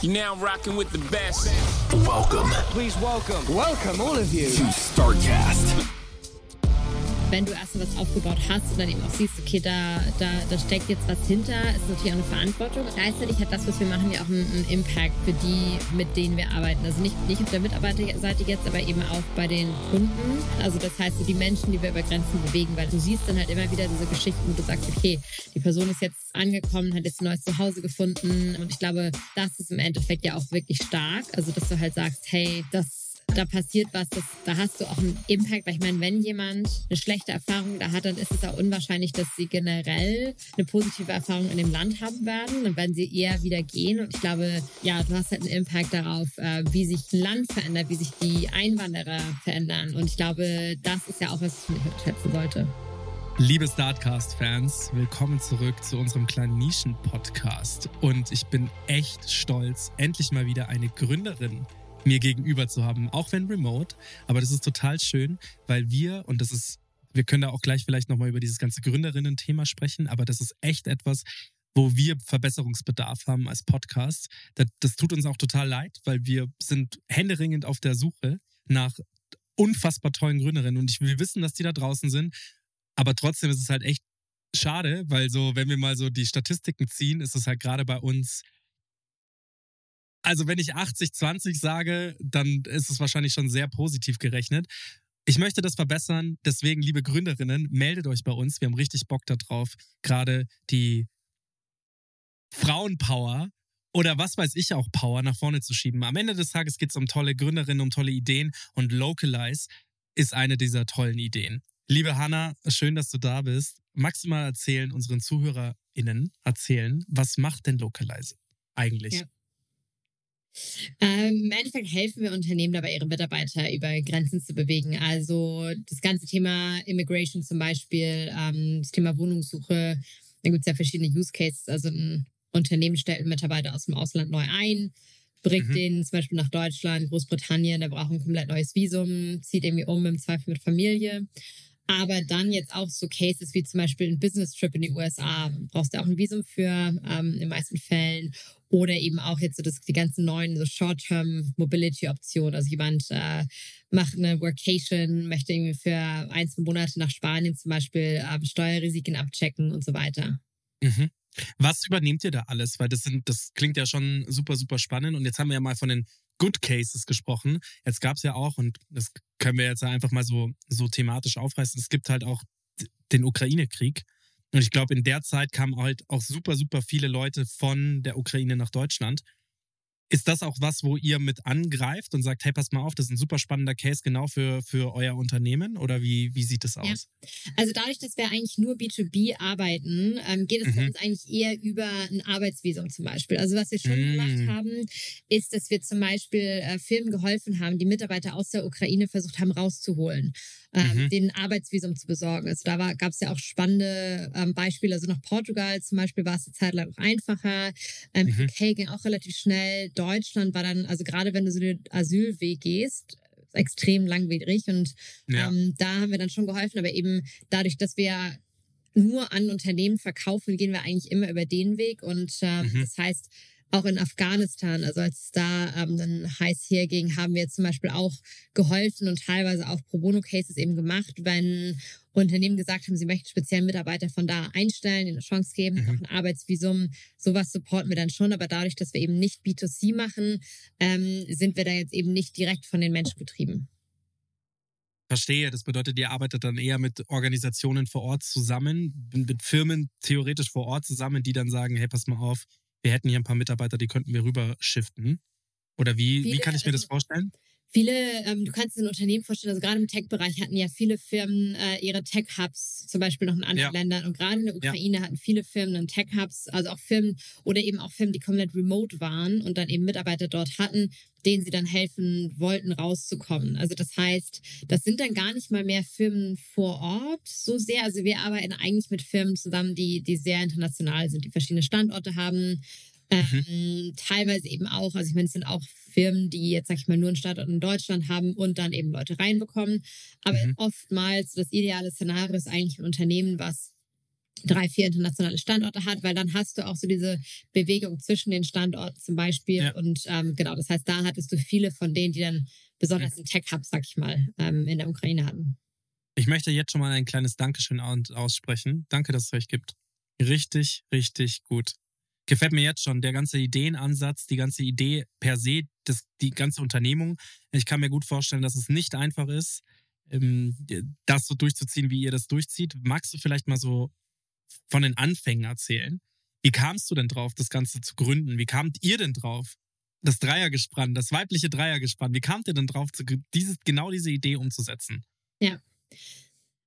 You're now rocking with the best. Welcome Please welcome, welcome all of you. to StarCast. Wenn du erst was aufgebaut hast und dann eben auch siehst, okay, da, da, da steckt jetzt was hinter, ist natürlich auch eine Verantwortung. Gleichzeitig hat das, was wir machen, ja auch einen, einen Impact für die, mit denen wir arbeiten. Also nicht, nicht auf der Mitarbeiterseite jetzt, aber eben auch bei den Kunden. Also das heißt, die Menschen, die wir über Grenzen bewegen, weil du siehst dann halt immer wieder diese Geschichten, wo du sagst, okay, die Person ist jetzt angekommen, hat jetzt ein neues Zuhause gefunden. Und ich glaube, das ist im Endeffekt ja auch wirklich stark. Also dass du halt sagst, hey, das da passiert was, das, da hast du auch einen Impact, weil ich meine, wenn jemand eine schlechte Erfahrung da hat, dann ist es auch unwahrscheinlich, dass sie generell eine positive Erfahrung in dem Land haben werden. Dann werden sie eher wieder gehen. Und ich glaube, ja, du hast halt einen Impact darauf, äh, wie sich ein Land verändert, wie sich die Einwanderer verändern. Und ich glaube, das ist ja auch was, was man schätzen sollte. Liebe Startcast-Fans, willkommen zurück zu unserem kleinen Nischen-Podcast. Und ich bin echt stolz, endlich mal wieder eine Gründerin mir gegenüber zu haben, auch wenn remote. Aber das ist total schön, weil wir, und das ist, wir können da auch gleich vielleicht nochmal über dieses ganze Gründerinnen-Thema sprechen, aber das ist echt etwas, wo wir Verbesserungsbedarf haben als Podcast. Das, das tut uns auch total leid, weil wir sind händeringend auf der Suche nach unfassbar tollen Gründerinnen. Und ich, wir wissen, dass die da draußen sind. Aber trotzdem ist es halt echt schade, weil so, wenn wir mal so die Statistiken ziehen, ist es halt gerade bei uns. Also, wenn ich 80-20 sage, dann ist es wahrscheinlich schon sehr positiv gerechnet. Ich möchte das verbessern, deswegen, liebe Gründerinnen, meldet euch bei uns. Wir haben richtig Bock darauf, gerade die Frauenpower oder was weiß ich auch Power nach vorne zu schieben. Am Ende des Tages geht es um tolle Gründerinnen, um tolle Ideen und Localize ist eine dieser tollen Ideen. Liebe Hanna, schön, dass du da bist. Magst du mal erzählen, unseren ZuhörerInnen erzählen, was macht denn Localize eigentlich? Ja. Ähm, Im Endeffekt helfen wir Unternehmen dabei, ihre Mitarbeiter über Grenzen zu bewegen. Also das ganze Thema Immigration zum Beispiel, ähm, das Thema Wohnungssuche, da gibt es ja verschiedene Use Cases. Also ein Unternehmen stellt einen Mitarbeiter aus dem Ausland neu ein, bringt Mhm. den zum Beispiel nach Deutschland, Großbritannien, der braucht ein komplett neues Visum, zieht irgendwie um, im Zweifel mit Familie. Aber dann jetzt auch so Cases wie zum Beispiel ein Business Trip in die USA. Brauchst du auch ein Visum für, ähm, in den meisten Fällen. Oder eben auch jetzt so das, die ganzen neuen so Short-Term Mobility-Optionen. Also jemand äh, macht eine Workation, möchte irgendwie für ein, zwei Monate nach Spanien zum Beispiel äh, Steuerrisiken abchecken und so weiter. Mhm. Was übernehmt ihr da alles? Weil das sind, das klingt ja schon super, super spannend. Und jetzt haben wir ja mal von den Good Cases gesprochen. Jetzt gab es ja auch, und das können wir jetzt einfach mal so, so thematisch aufreißen, es gibt halt auch den Ukraine-Krieg. Und ich glaube, in der Zeit kamen halt auch super, super viele Leute von der Ukraine nach Deutschland. Ist das auch was, wo ihr mit angreift und sagt, hey, pass mal auf, das ist ein super spannender Case genau für, für euer Unternehmen? Oder wie, wie sieht das aus? Also dadurch, dass wir eigentlich nur B2B arbeiten, ähm, geht es für Mhm. uns eigentlich eher über ein Arbeitsvisum zum Beispiel. Also was wir schon Mm. gemacht haben, ist, dass wir zum Beispiel äh, Firmen geholfen haben, die Mitarbeiter aus der Ukraine versucht haben rauszuholen, ähm, Mhm. den Arbeitsvisum zu besorgen. Also da gab es ja auch spannende ähm, Beispiele. Also nach Portugal zum Beispiel war es eine Zeit lang noch einfacher. Ähm, Mhm. UK ging auch relativ schnell. Deutschland war dann, also gerade wenn du so den Asylweg gehst, extrem langwierig und Ja. ähm, da haben wir dann schon geholfen, aber eben dadurch, dass wir nur an Unternehmen verkaufen, gehen wir eigentlich immer über den Weg. Und ähm, Mhm. das heißt, auch in Afghanistan, also als es da ähm, dann heiß herging, haben wir zum Beispiel auch geholfen und teilweise auch Pro Bono-Cases eben gemacht, wenn Unternehmen gesagt haben, sie möchten speziell Mitarbeiter von da einstellen, ihnen eine Chance geben, Mhm. auch ein Arbeitsvisum. Sowas supporten wir dann schon, aber dadurch, dass wir eben nicht B2C machen, ähm, sind wir da jetzt eben nicht direkt von den Menschen getrieben. Verstehe. Das bedeutet, ihr arbeitet dann eher mit Organisationen vor Ort zusammen, mit Firmen theoretisch vor Ort zusammen, die dann sagen, hey, pass mal auf, wir hätten hier ein paar Mitarbeiter, die könnten wir rüber shiften. Oder wie, wie Viele- kann ich mir das also- vorstellen? Viele, ähm, du kannst dir ein Unternehmen vorstellen, also gerade im Tech-Bereich hatten ja viele Firmen äh, ihre Tech-Hubs, zum Beispiel noch in anderen Ja. Ländern. Und gerade in der Ukraine hatten viele Firmen dann Tech-Hubs, also auch Firmen oder eben auch Firmen, die komplett remote waren und dann eben Mitarbeiter dort hatten, denen sie dann helfen wollten, rauszukommen. Also das heißt, das sind dann gar nicht mal mehr Firmen vor Ort so sehr. Also wir arbeiten eigentlich mit Firmen zusammen, die, die sehr international sind, die verschiedene Standorte haben. Ähm, teilweise eben auch, also ich meine, es sind auch Firmen, die jetzt, sag ich mal, nur einen Standort in Deutschland haben und dann eben Leute reinbekommen. Aber Mhm. oftmals das ideale Szenario ist eigentlich ein Unternehmen, was drei, vier internationale Standorte hat, weil dann hast du auch so diese Bewegung zwischen den Standorten zum Beispiel. Ja. Und ähm, genau, das heißt, da hattest du viele von denen, die dann besonders einen Tech-Hub, sag ich mal, ähm, in der Ukraine hatten. Ich möchte jetzt schon mal ein kleines Dankeschön au- aussprechen. Danke, dass es euch gibt. Richtig, richtig gut. Gefällt mir jetzt schon der ganze Ideenansatz, die ganze Idee per se, das, die ganze Unternehmung. Ich kann mir gut vorstellen, dass es nicht einfach ist, ähm, das so durchzuziehen, wie ihr das durchzieht. Magst du vielleicht mal so von den Anfängen erzählen? Wie kamst du denn drauf, das Ganze zu gründen? Wie kamt ihr denn drauf? Das Dreiergespann, das weibliche Dreiergespann, wie kamt ihr denn drauf, dieses, genau diese Idee umzusetzen?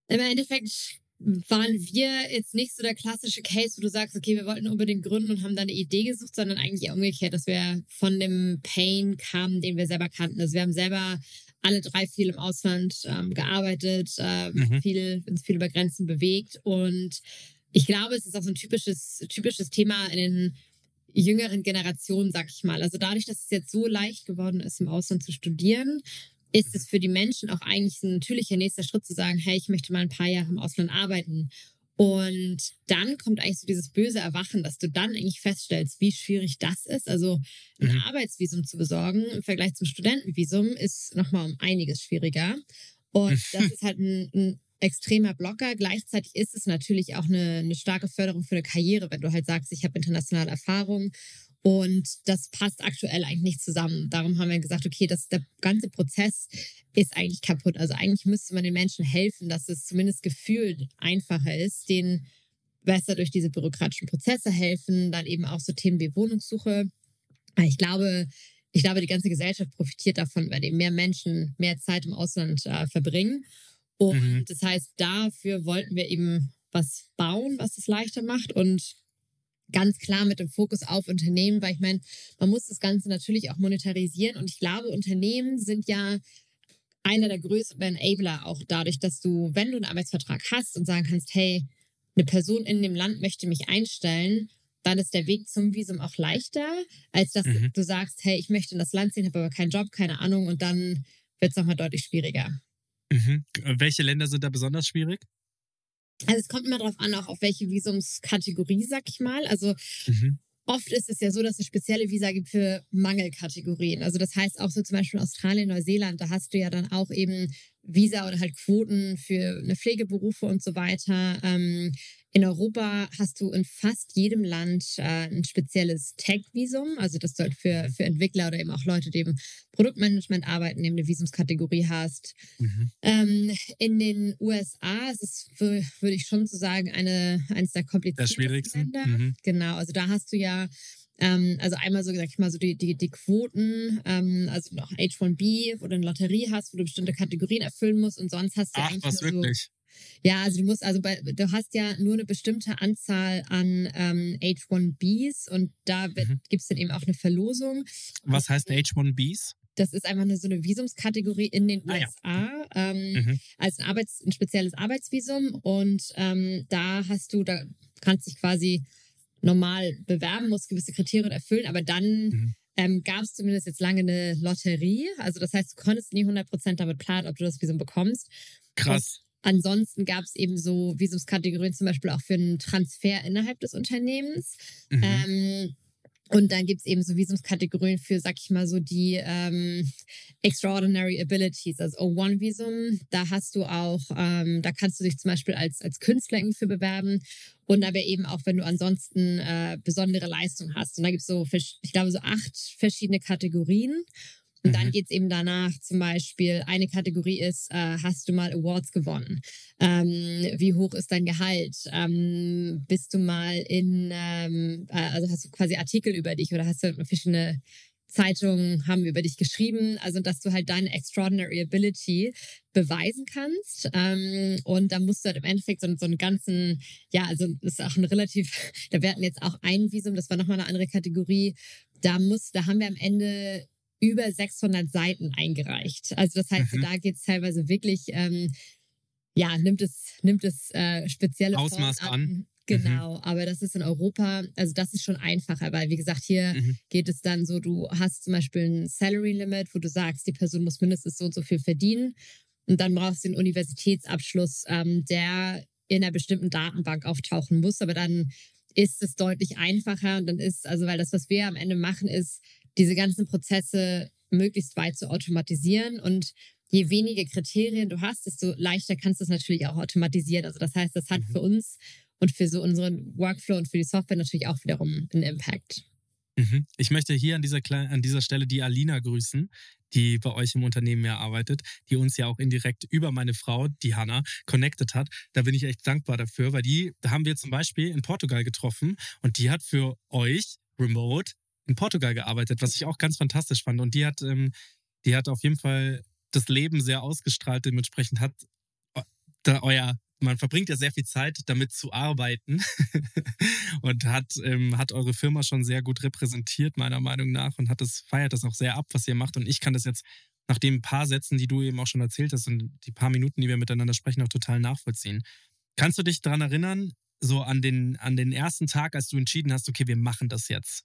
Im Endeffekt waren wir jetzt nicht so der klassische Case, wo du sagst, okay, wir wollten unbedingt gründen und haben dann eine Idee gesucht, sondern eigentlich eher umgekehrt, dass wir von dem Pain kamen, den wir selber kannten. Also wir haben selber alle drei viel im Ausland ähm, gearbeitet, ähm, Mhm. viel, uns viel über Grenzen bewegt und ich glaube, es ist auch so ein typisches, typisches Thema in den jüngeren Generationen, sag ich mal. Also dadurch, dass es jetzt so leicht geworden ist, im Ausland zu studieren, ist es für die Menschen auch eigentlich ein natürlicher nächster Schritt zu sagen, hey, ich möchte mal ein paar Jahre im Ausland arbeiten. Und dann kommt eigentlich so dieses böse Erwachen, dass du dann eigentlich feststellst, wie schwierig das ist. Also ein Mhm. Arbeitsvisum zu besorgen im Vergleich zum Studentenvisum ist nochmal um einiges schwieriger. Und das ist halt ein, ein extremer Blocker. Gleichzeitig ist es natürlich auch eine, eine starke Förderung für eine Karriere, wenn du halt sagst, ich habe internationale Erfahrung. Und das passt aktuell eigentlich nicht zusammen. Darum haben wir gesagt, okay, das, der ganze Prozess ist eigentlich kaputt. Also eigentlich müsste man den Menschen helfen, dass es zumindest gefühlt einfacher ist, denen besser durch diese bürokratischen Prozesse helfen, dann eben auch so Themen wie Wohnungssuche. Ich glaube, ich glaube, die ganze Gesellschaft profitiert davon, weil eben mehr Menschen mehr Zeit im Ausland äh, verbringen. Und Mhm. das heißt, dafür wollten wir eben was bauen, was es leichter macht und ganz klar mit dem Fokus auf Unternehmen, weil ich meine, man muss das Ganze natürlich auch monetarisieren und ich glaube, Unternehmen sind ja einer der größten Enabler auch dadurch, dass du, wenn du einen Arbeitsvertrag hast und sagen kannst, hey, eine Person in dem Land möchte mich einstellen, dann ist der Weg zum Visum auch leichter, als dass Mhm. du sagst, hey, ich möchte in das Land ziehen, habe aber keinen Job, keine Ahnung und dann wird es nochmal deutlich schwieriger. Mhm. Welche Länder sind da besonders schwierig? Also es kommt immer darauf an, auch auf welche Visumskategorie, sag ich mal. Also Mhm. oft ist es ja so, dass es spezielle Visa gibt für Mangelkategorien. Also das heißt auch so zum Beispiel Australien, Neuseeland, da hast du ja dann auch eben Visa oder halt Quoten für eine Pflegeberufe und so weiter. Ähm, in Europa hast du in fast jedem Land äh, ein spezielles Tech-Visum, also dass du halt für, für Entwickler oder eben auch Leute, die im Produktmanagement arbeiten, eben eine Visumskategorie hast. Mhm. Ähm, in den USA ist es, wür- würde ich schon so sagen, eine, eines der kompliziertesten? Länder. Mhm. Genau, also da hast du ja, ähm, also einmal so, sag ich mal, so die, die, die Quoten, ähm, also noch H1B, wo du eine Lotterie hast, wo du bestimmte Kategorien erfüllen musst und sonst hast du Ach, eigentlich was nur so, wirklich? ja, also du musst, also bei, du hast ja nur eine bestimmte Anzahl an ähm, H1Bs und da Mhm. gibt es dann eben auch eine Verlosung. Was heißt H1Bs? Das ist einfach nur so eine Visumskategorie in den Ah, ja. USA. Ähm, Mhm. als ein, Arbeits-, ein spezielles Arbeitsvisum und ähm, da hast du, da kannst dich quasi normal bewerben, musst gewisse Kriterien erfüllen, aber dann Mhm. ähm, gab es zumindest jetzt lange eine Lotterie. Also das heißt, du konntest nie 100% damit planen, ob du das Visum bekommst. Krass. Ansonsten gab es eben so Visumskategorien zum Beispiel auch für einen Transfer innerhalb des Unternehmens. Mhm. Ähm, und dann gibt's eben so Visumskategorien für, sag ich mal, so die ähm, Extraordinary Abilities, also O1-Visum. Da hast du auch, ähm, da kannst du dich zum Beispiel als, als Künstler irgendwie für bewerben. Und aber eben auch, wenn du ansonsten äh, besondere Leistung hast. Und da gibt's so, ich glaube, so acht verschiedene Kategorien. Und dann Mhm. geht's eben danach zum Beispiel, eine Kategorie ist, äh, hast du mal Awards gewonnen? Ähm, wie hoch ist dein Gehalt? Ähm, bist du mal in, ähm, äh, also hast du quasi Artikel über dich oder hast du verschiedene Zeitungen haben über dich geschrieben, also dass du halt deine extraordinary ability beweisen kannst. Ähm, und da musst du halt im Endeffekt so, so einen ganzen, ja, also das ist auch ein relativ, da werden jetzt auch ein Visum, das war nochmal eine andere Kategorie. Da muss, da haben wir am Ende über 600 Seiten eingereicht. Also das heißt, mhm. da geht es teilweise wirklich, ähm, ja, nimmt es, nimmt es äh, spezielle Ausmaß an. an. Genau, mhm. aber das ist in Europa, also das ist schon einfacher, weil wie gesagt, hier mhm. geht es dann so, du hast zum Beispiel ein Salary Limit, wo du sagst, die Person muss mindestens so und so viel verdienen und dann brauchst du den Universitätsabschluss, ähm, der in einer bestimmten Datenbank auftauchen muss, aber dann ist es deutlich einfacher und dann ist, also weil das, was wir am Ende machen, ist, diese ganzen Prozesse möglichst weit zu automatisieren und je weniger Kriterien du hast, desto leichter kannst du es natürlich auch automatisieren. Also das heißt, das hat mhm. für uns und für so unseren Workflow und für die Software natürlich auch wiederum einen Impact. Mhm. Ich möchte hier an dieser, an dieser Stelle die Alina grüßen, die bei euch im Unternehmen ja arbeitet, die uns ja auch indirekt über meine Frau, die Hanna, connected hat. Da bin ich echt dankbar dafür, weil die da haben wir zum Beispiel in Portugal getroffen und die hat für euch remote in Portugal gearbeitet, was ich auch ganz fantastisch fand. Und die hat, ähm, die hat auf jeden Fall das Leben sehr ausgestrahlt, dementsprechend hat äh, da euer man verbringt ja sehr viel Zeit damit zu arbeiten und hat, ähm, hat eure Firma schon sehr gut repräsentiert, meiner Meinung nach, und hat das, feiert das auch sehr ab, was ihr macht. Und ich kann das jetzt nach den paar Sätzen, die du eben auch schon erzählt hast und die paar Minuten, die wir miteinander sprechen, auch total nachvollziehen. Kannst du dich daran erinnern, so an den, an den ersten Tag, als du entschieden hast, okay, wir machen das jetzt?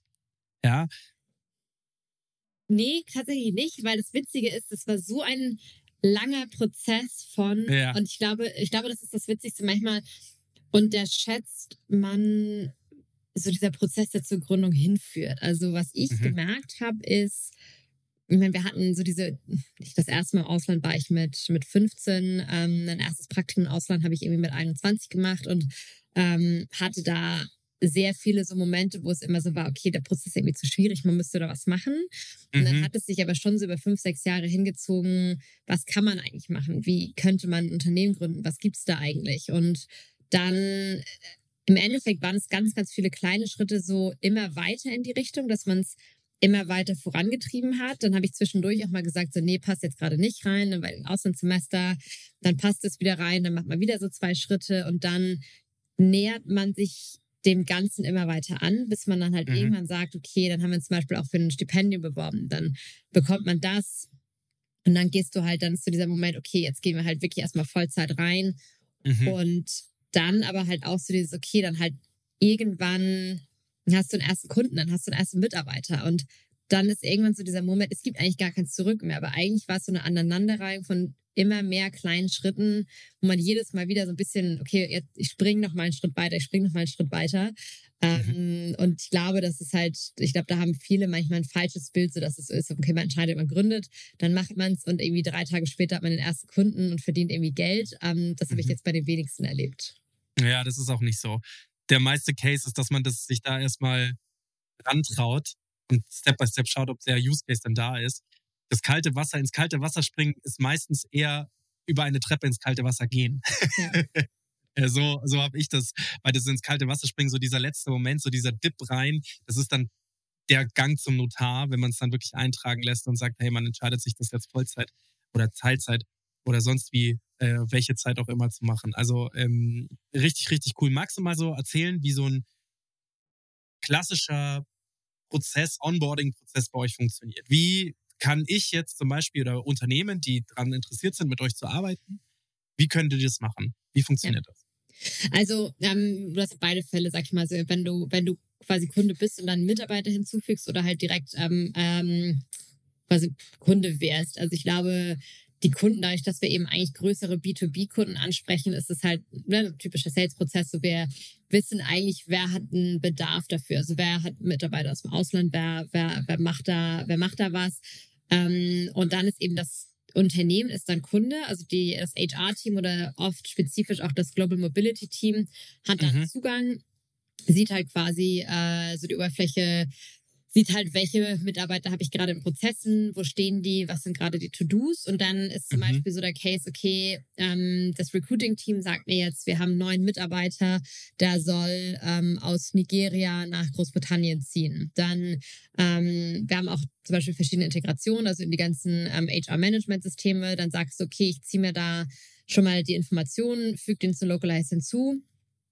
Ja. Nee, tatsächlich nicht, weil das Witzige ist, es war so ein langer Prozess von, ja. und ich glaube, ich glaube, das ist das Witzigste manchmal, und der schätzt man so dieser Prozess, der zur Gründung hinführt. Also was ich mhm. gemerkt habe, ist, ich meine, wir hatten so diese, das erste Mal im Ausland war ich mit, mit 15, ähm, ein erstes Praktikum im Ausland habe ich irgendwie mit 21 gemacht und ähm, hatte da sehr viele so Momente, wo es immer so war, okay, der Prozess ist irgendwie zu schwierig, man müsste da was machen. Und mhm. dann hat es sich aber schon so über fünf, sechs Jahre hingezogen, was kann man eigentlich machen? Wie könnte man ein Unternehmen gründen? Was gibt es da eigentlich? Und dann äh, im Endeffekt waren es ganz, ganz viele kleine Schritte so immer weiter in die Richtung, dass man es immer weiter vorangetrieben hat. Dann habe ich zwischendurch auch mal gesagt, so, nee, passt jetzt gerade nicht rein, weil im Auslandssemester, dann passt es wieder rein, dann macht man wieder so zwei Schritte und dann nähert man sich dem Ganzen immer weiter an, bis man dann halt mhm. irgendwann sagt, okay, dann haben wir uns zum Beispiel auch für ein Stipendium beworben. Dann bekommt man das und dann gehst du halt, dann zu dieser Moment, okay, jetzt gehen wir halt wirklich erstmal Vollzeit rein. Mhm. Und dann aber halt auch so dieses, okay, dann halt irgendwann hast du einen ersten Kunden, dann hast du einen ersten Mitarbeiter und dann ist irgendwann so dieser Moment, es gibt eigentlich gar kein Zurück mehr, aber eigentlich war es so eine Aneinanderreihung von immer mehr kleinen Schritten, wo man jedes Mal wieder so ein bisschen, okay, jetzt, ich springe noch mal einen Schritt weiter, ich springe noch mal einen Schritt weiter. Mhm. Ähm, und ich glaube, das ist halt, ich glaube, da haben viele manchmal ein falsches Bild, so dass es so ist, okay, man entscheidet, man gründet, dann macht man es und irgendwie drei Tage später hat man den ersten Kunden und verdient irgendwie Geld. Ähm, das mhm. habe ich mhm. jetzt bei den wenigsten erlebt. Ja, das ist auch nicht so. Der meiste Case ist, dass man das sich da erstmal rantraut und Step by Step schaut, ob der Use Case dann da ist das kalte Wasser ins kalte Wasser springen ist meistens eher über eine Treppe ins kalte Wasser gehen. Ja. so so habe ich das, weil das ins kalte Wasser springen, so dieser letzte Moment, so dieser Dip rein, das ist dann der Gang zum Notar, wenn man es dann wirklich eintragen lässt und sagt, hey, man entscheidet sich das jetzt Vollzeit oder Teilzeit oder sonst wie, äh, welche Zeit auch immer zu machen. Also ähm, richtig, richtig cool. Magst du mal so erzählen, wie so ein klassischer Prozess, Onboarding-Prozess bei euch funktioniert? Wie kann ich jetzt zum Beispiel oder Unternehmen, die daran interessiert sind, mit euch zu arbeiten, wie könnt ihr das machen? Wie funktioniert ja. das? Also, ähm, du hast beide Fälle, sag ich mal so, wenn du, wenn du quasi Kunde bist und dann Mitarbeiter hinzufügst oder halt direkt ähm, ähm, quasi Kunde wärst. Also ich glaube, die Kunden, dadurch, dass wir eben eigentlich größere B2B-Kunden ansprechen, ist es halt ne, ein typischer Sales-Prozess. So wir wissen eigentlich, wer hat einen Bedarf dafür. Also wer hat Mitarbeiter aus dem Ausland, wer, wer, wer macht da, wer macht da was. Ähm, und dann ist eben das Unternehmen ist dann Kunde, also die, das HR-Team oder oft spezifisch auch das Global Mobility Team hat dann mhm. Zugang, sieht halt quasi äh, so die Oberfläche sieht halt, welche Mitarbeiter habe ich gerade in Prozessen, wo stehen die, was sind gerade die To-Dos. Und dann ist zum mhm. Beispiel so der Case, okay, ähm, das Recruiting-Team sagt mir jetzt, wir haben neun Mitarbeiter, der soll ähm, aus Nigeria nach Großbritannien ziehen. Dann, ähm, wir haben auch zum Beispiel verschiedene Integrationen, also in die ganzen ähm, HR-Management-Systeme. Dann sagst du, okay, ich ziehe mir da schon mal die Informationen, füge den zu Localize hinzu.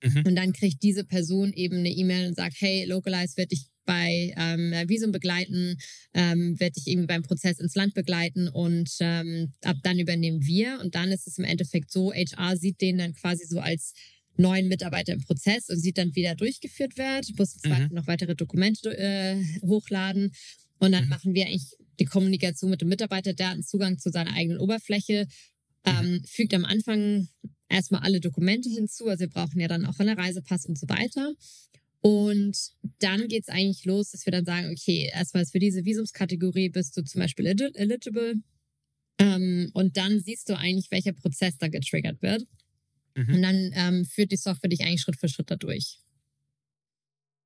Mhm. Und dann kriegt diese Person eben eine E-Mail und sagt, hey, Localize wird dich bei ähm, Visum begleiten, ähm, werde ich irgendwie beim Prozess ins Land begleiten und ähm, ab dann übernehmen wir. Und dann ist es im Endeffekt so, HR sieht den dann quasi so als neuen Mitarbeiter im Prozess und sieht dann, wie der durchgeführt wird, muss mhm. noch weitere Dokumente äh, hochladen. Und dann mhm. machen wir eigentlich die Kommunikation mit dem Mitarbeiter, der hat Zugang zu seiner eigenen Oberfläche, mhm. ähm, fügt am Anfang erstmal alle Dokumente hinzu. Also wir brauchen ja dann auch einen Reisepass und so weiter. Und dann geht es eigentlich los, dass wir dann sagen, okay, erstmal für diese Visumskategorie bist du zum Beispiel eligible. Ähm, und dann siehst du eigentlich, welcher Prozess da getriggert wird. Mhm. Und dann ähm, führt die Software dich eigentlich Schritt für Schritt dadurch.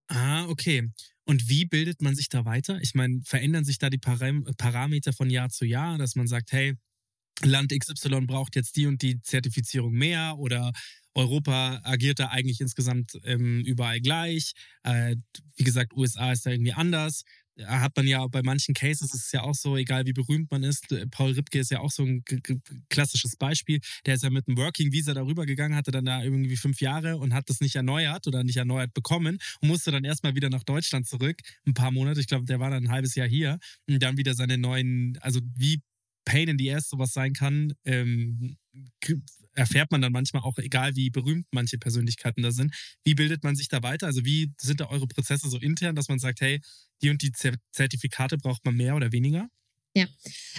Ah, okay. Und wie bildet man sich da weiter? Ich meine, verändern sich da die Param Parameter von Jahr zu Jahr, dass man sagt, hey, Land XY braucht jetzt die und die Zertifizierung mehr oder Europa agiert da eigentlich insgesamt ähm, überall gleich. Äh, wie gesagt, USA ist da irgendwie anders. Hat man ja bei manchen Cases ist es ja auch so, egal wie berühmt man ist. Äh, Paul Ripke ist ja auch so ein klassisches Beispiel. Der ist ja mit einem Working Visa darüber gegangen, hatte dann da irgendwie fünf Jahre und hat das nicht erneuert oder nicht erneuert bekommen und musste dann erstmal wieder nach Deutschland zurück. Ein paar Monate. Ich glaube, der war dann ein halbes Jahr hier und dann wieder seine neuen, also wie Pain in the Ass sowas sein kann, ähm, erfährt man dann manchmal auch, egal wie berühmt manche Persönlichkeiten da sind. Wie bildet man sich da weiter? Also wie sind da eure Prozesse so intern, dass man sagt, hey, die und die Zertifikate braucht man mehr oder weniger? Ja,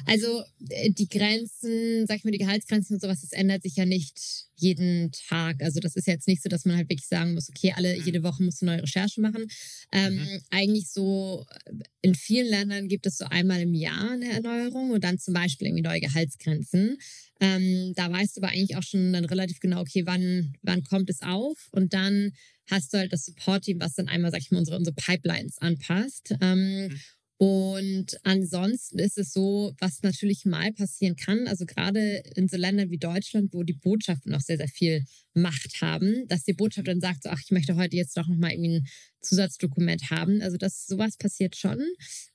also äh, die Grenzen, sag ich mal, die Gehaltsgrenzen und sowas, das ändert sich ja nicht jeden Tag. Also das ist jetzt nicht so, dass man halt wirklich sagen muss, okay, alle mhm. jede Woche musst du neue Recherche machen. Ähm, mhm. Eigentlich so äh, in vielen Ländern gibt es so einmal im Jahr eine Erneuerung und dann zum Beispiel irgendwie neue Gehaltsgrenzen. Ähm, da weißt du aber eigentlich auch schon dann relativ genau, okay, wann, wann kommt es auf? Und dann hast du halt das Support-Team, was dann einmal, sag ich mal, unsere, unsere Pipelines anpasst. Ähm, mhm. Und ansonsten ist es so, was natürlich mal passieren kann, also gerade in so Ländern wie Deutschland, wo die Botschaften noch sehr, sehr viel Macht haben, dass die Botschaft dann sagt, so, ach, ich möchte heute jetzt doch nochmal irgendwie ein Zusatzdokument haben. Also das sowas passiert schon.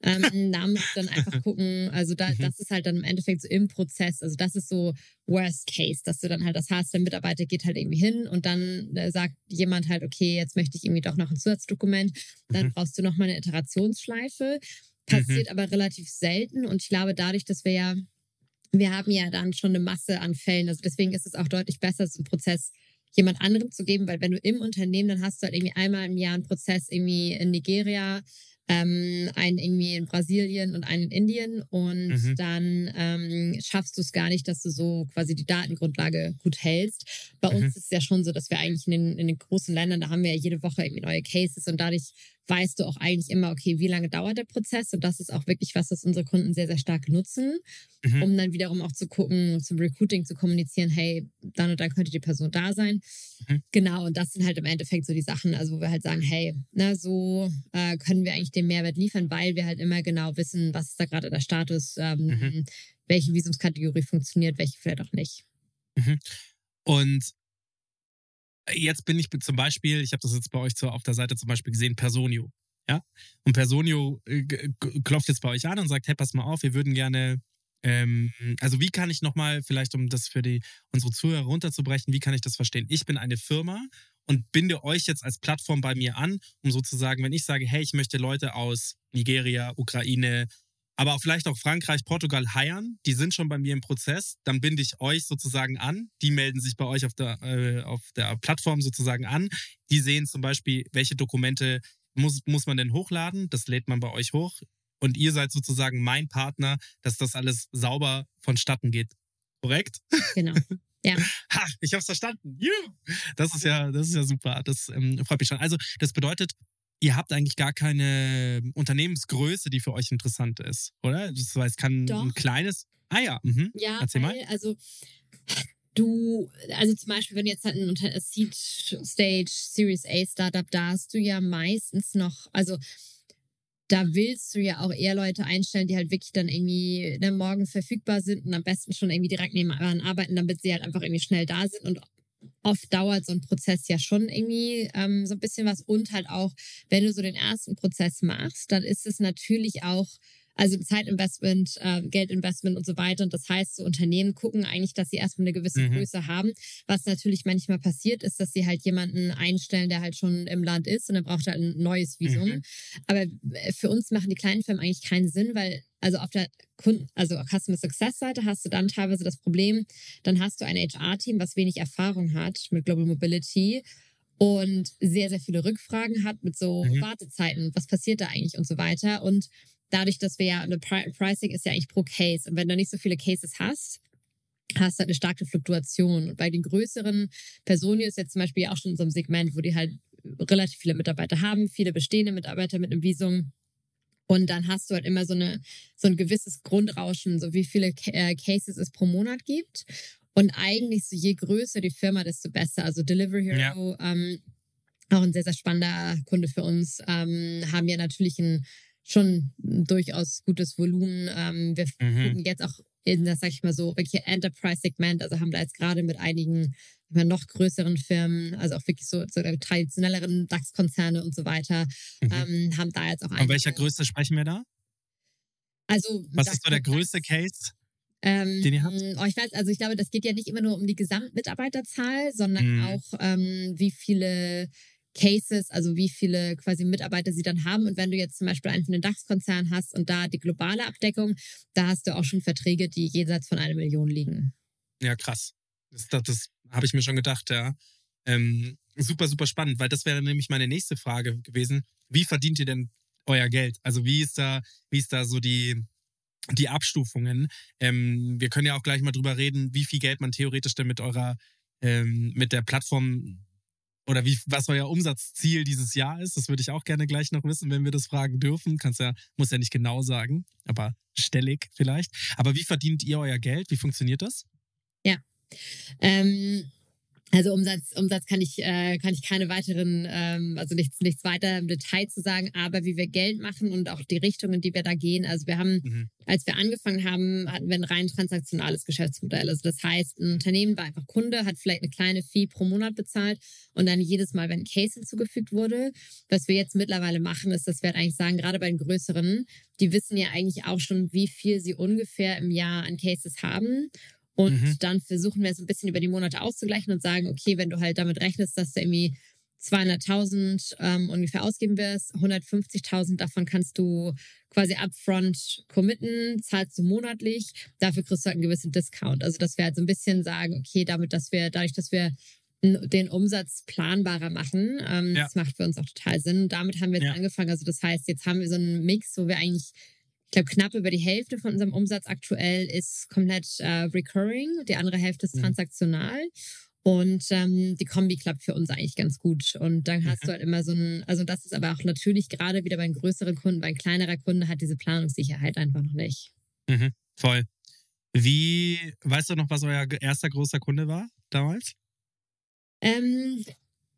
Ähm, da muss dann einfach gucken, also da, mhm. das ist halt dann im Endeffekt so im Prozess, also das ist so Worst Case, dass du dann halt das hast, der Mitarbeiter geht halt irgendwie hin und dann äh, sagt jemand halt, okay, jetzt möchte ich irgendwie doch noch ein Zusatzdokument, dann mhm. brauchst du nochmal eine Iterationsschleife passiert mhm. aber relativ selten. Und ich glaube, dadurch, dass wir ja, wir haben ja dann schon eine Masse an Fällen. Also deswegen ist es auch deutlich besser, so einen Prozess jemand anderem zu geben, weil wenn du im Unternehmen, dann hast du halt irgendwie einmal im Jahr einen Prozess irgendwie in Nigeria, ähm, einen irgendwie in Brasilien und einen in Indien und mhm. dann ähm, schaffst du es gar nicht, dass du so quasi die Datengrundlage gut hältst. Bei mhm. uns ist es ja schon so, dass wir eigentlich in den, in den großen Ländern, da haben wir ja jede Woche irgendwie neue Cases und dadurch weißt du auch eigentlich immer, okay, wie lange dauert der Prozess? Und das ist auch wirklich was, was unsere Kunden sehr, sehr stark nutzen, mhm. um dann wiederum auch zu gucken, zum Recruiting zu kommunizieren, hey, dann und dann könnte die Person da sein. Mhm. Genau, und das sind halt im Endeffekt so die Sachen, also wo wir halt sagen, hey, na, so äh, können wir eigentlich den Mehrwert liefern, weil wir halt immer genau wissen, was ist da gerade der Status, ähm, mhm. welche Visumskategorie funktioniert, welche vielleicht auch nicht. Mhm. Und jetzt bin ich zum Beispiel, ich habe das jetzt bei euch auf der Seite zum Beispiel gesehen, Personio. Ja? Und Personio äh, klopft jetzt bei euch an und sagt, hey, pass mal auf, wir würden gerne, ähm, also wie kann ich nochmal, vielleicht um das für die, unsere Zuhörer runterzubrechen, wie kann ich das verstehen? Ich bin eine Firma und binde euch jetzt als Plattform bei mir an, um sozusagen, wenn ich sage, hey, ich möchte Leute aus Nigeria, Ukraine, aber auch vielleicht auch Frankreich, Portugal heiern, die sind schon bei mir im Prozess, dann binde ich euch sozusagen an, die melden sich bei euch auf der, äh, auf der Plattform sozusagen an, die sehen zum Beispiel, welche Dokumente muss, muss man denn hochladen, das lädt man bei euch hoch und ihr seid sozusagen mein Partner, dass das alles sauber vonstatten geht. Korrekt? Genau. Ja. Ha, ich hab's verstanden. Das ist ja, das ist ja super. Das ähm, freut mich schon. Also, das bedeutet, ihr habt eigentlich gar keine Unternehmensgröße, die für euch interessant ist, oder? Das heißt, kann Doch. ein kleines. Ah ja, mhm. ja Erzähl weil, mal. Also du, also zum Beispiel, wenn jetzt halt ein Seed Stage, Series A Startup, da hast du ja meistens noch, also da willst du ja auch eher Leute einstellen, die halt wirklich dann irgendwie ne, morgen verfügbar sind und am besten schon irgendwie direkt nebenan arbeiten, damit sie halt einfach irgendwie schnell da sind. Und oft dauert so ein Prozess ja schon irgendwie ähm, so ein bisschen was. Und halt auch, wenn du so den ersten Prozess machst, dann ist es natürlich auch also Zeitinvestment, äh, Geldinvestment und so weiter. Und das heißt, so Unternehmen gucken eigentlich, dass sie erstmal eine gewisse mhm. Größe haben. Was natürlich manchmal passiert, ist, dass sie halt jemanden einstellen, der halt schon im Land ist und dann braucht er halt ein neues Visum. Mhm. Aber äh, für uns machen die kleinen Firmen eigentlich keinen Sinn, weil also auf der Kunden, also Customer Success Seite hast du dann teilweise das Problem, dann hast du ein HR-Team, was wenig Erfahrung hat mit Global Mobility und sehr, sehr viele Rückfragen hat mit so mhm. Wartezeiten, was passiert da eigentlich und so weiter. Und dadurch, dass wir ja, eine Pricing ist ja eigentlich pro Case. Und wenn du nicht so viele Cases hast, hast du halt eine starke Fluktuation. Und bei den größeren Personen ist jetzt zum Beispiel auch schon in so einem Segment, wo die halt relativ viele Mitarbeiter haben, viele bestehende Mitarbeiter mit einem Visum. Und dann hast du halt immer so, eine, so ein gewisses Grundrauschen, so wie viele äh, Cases es pro Monat gibt. Und eigentlich so je größer die Firma, desto besser. Also Delivery Hero, ja. ähm, auch ein sehr, sehr spannender Kunde für uns, ähm, haben ja natürlich ein schon durchaus gutes Volumen. Ähm, wir mhm. gucken jetzt auch in das, sag ich mal so, wirklich Enterprise-Segment, also haben da jetzt gerade mit einigen noch größeren Firmen, also auch wirklich so, so traditionelleren DAX-Konzerne und so weiter, mhm. ähm, haben da jetzt auch Von welcher Größe sprechen wir da? Also, was ist so der größte Case? Ähm, den ihr habt? Oh, ich weiß, also ich glaube, das geht ja nicht immer nur um die Gesamtmitarbeiterzahl, sondern mhm. auch, ähm, wie viele Cases, also wie viele quasi Mitarbeiter sie dann haben. Und wenn du jetzt zum Beispiel einen von DAX-Konzernen hast und da die globale Abdeckung, da hast du auch schon Verträge, die jenseits von einer Million liegen. Ja, krass. Das, das, das habe ich mir schon gedacht, ja. Ähm, super, super spannend, weil das wäre nämlich meine nächste Frage gewesen. Wie verdient ihr denn euer Geld? Also wie ist da, wie ist da so die, die Abstufungen? Ähm, wir können ja auch gleich mal drüber reden, wie viel Geld man theoretisch denn mit eurer, ähm, mit der Plattform oder wie, was euer Umsatzziel dieses Jahr ist. Das würde ich auch gerne gleich noch wissen, wenn wir das fragen dürfen. Kannst ja, muss ja nicht genau sagen, aber stellig vielleicht. Aber wie verdient ihr euer Geld? Wie funktioniert das? Ja. Ähm, also Umsatz, Umsatz kann ich, äh, kann ich keine weiteren, ähm, also nichts, nichts weiter im Detail zu sagen, aber wie wir Geld machen und auch die Richtung, in die wir da gehen. Also wir haben, mhm. als wir angefangen haben, hatten wir ein rein transaktionales Geschäftsmodell. Also das heißt, ein Unternehmen war einfach Kunde, hat vielleicht eine kleine Fee pro Monat bezahlt und dann jedes Mal, wenn ein Case hinzugefügt wurde. Was wir jetzt mittlerweile machen, ist, dass wir halt eigentlich sagen, gerade bei den größeren, die wissen ja eigentlich auch schon, wie viel sie ungefähr im Jahr an Cases haben und mhm. dann versuchen wir es ein bisschen über die Monate auszugleichen und sagen, okay, wenn du halt damit rechnest, dass du irgendwie 200.000 ähm, ungefähr ausgeben wirst, 150.000 davon kannst du quasi upfront committen, zahlst du monatlich, dafür kriegst du halt einen gewissen Discount. Also dass wir halt so ein bisschen sagen, okay, damit, dass wir, dadurch, dass wir den Umsatz planbarer machen, ähm, ja. das macht für uns auch total Sinn. damit haben wir jetzt ja. angefangen. Also das heißt, jetzt haben wir so einen Mix, wo wir eigentlich ich glaube, knapp über die Hälfte von unserem Umsatz aktuell ist komplett äh, recurring, die andere Hälfte ist mhm. transaktional. Und ähm, die Kombi klappt für uns eigentlich ganz gut. Und dann hast mhm. du halt immer so ein, also das ist aber auch natürlich gerade wieder bei einem größeren Kunden, bei einem kleinerer Kunde hat diese Planungssicherheit einfach noch nicht. Mhm, voll. Wie, weißt du noch, was euer erster großer Kunde war damals? Ähm,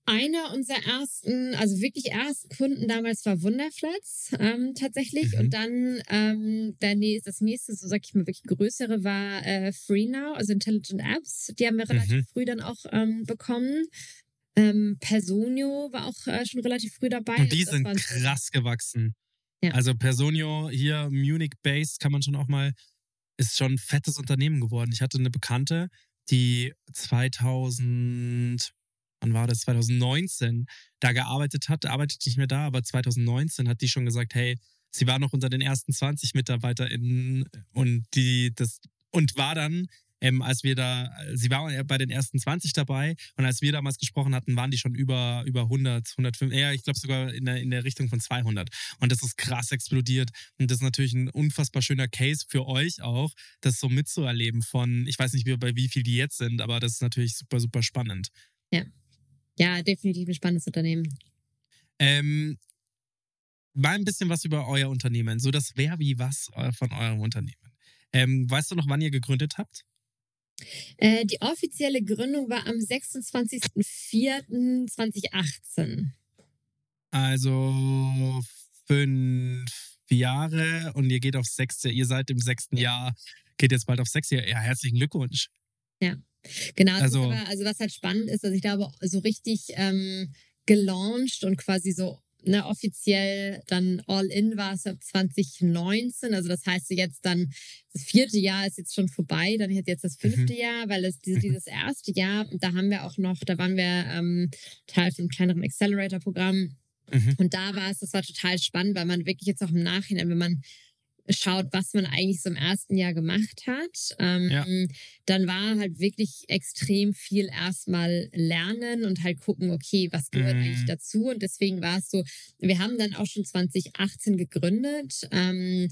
einer unserer ersten, also wirklich ersten Kunden damals war Wunderflats ähm, tatsächlich. Mhm. Und dann ähm, der das nächste, so sag ich mal, wirklich größere war äh, FreeNow, also Intelligent Apps. Die haben wir relativ mhm. früh dann auch ähm, bekommen. Ähm, Personio war auch äh, schon relativ früh dabei. Und die sind krass gewachsen. Ja. Also Personio hier Munich-based kann man schon auch mal, ist schon ein fettes Unternehmen geworden. Ich hatte eine Bekannte, die 2000 wann war das, 2019, da gearbeitet hat, arbeitet nicht mehr da, aber 2019 hat die schon gesagt, hey, sie war noch unter den ersten 20 MitarbeiterInnen und die, das, und war dann, ähm, als wir da, sie war bei den ersten 20 dabei und als wir damals gesprochen hatten, waren die schon über, über 100, 105, eher, ich glaube sogar in der, in der Richtung von 200. Und das ist krass explodiert. Und das ist natürlich ein unfassbar schöner Case für euch auch, das so mitzuerleben von, ich weiß nicht, wie, bei wie viel die jetzt sind, aber das ist natürlich super, super spannend. Ja. Ja, definitiv ein spannendes Unternehmen. Ähm, mal ein bisschen was über euer Unternehmen, so das Wer wie was von eurem Unternehmen. Ähm, weißt du noch, wann ihr gegründet habt? Äh, die offizielle Gründung war am 26.04.2018. Also fünf Jahre und ihr geht aufs sechste, ihr seid im sechsten Jahr, geht jetzt bald aufs sechste Jahr. Ja, herzlichen Glückwunsch. Genau, Also- aber, also was halt spannend ist, also ich glaube, so richtig ähm, gelauncht und quasi so ne, offiziell dann All-In war es ab 2019. Also das heißt jetzt dann, das vierte Jahr ist jetzt schon vorbei, dann hätte jetzt das fünfte Jahr, weil es diese, dieses erste Jahr, da haben wir auch noch, da waren wir ähm, Teil von einem kleineren Accelerator-Programm. Mhm. Und da war es, das war total spannend, weil man wirklich jetzt auch im Nachhinein, wenn man schaut, was man eigentlich so im ersten Jahr gemacht hat, ähm, Ja. dann war halt wirklich extrem viel erstmal lernen und halt gucken, okay, was gehört Mhm. eigentlich dazu? Und deswegen war es so, wir haben dann auch schon 2018 gegründet. Ähm,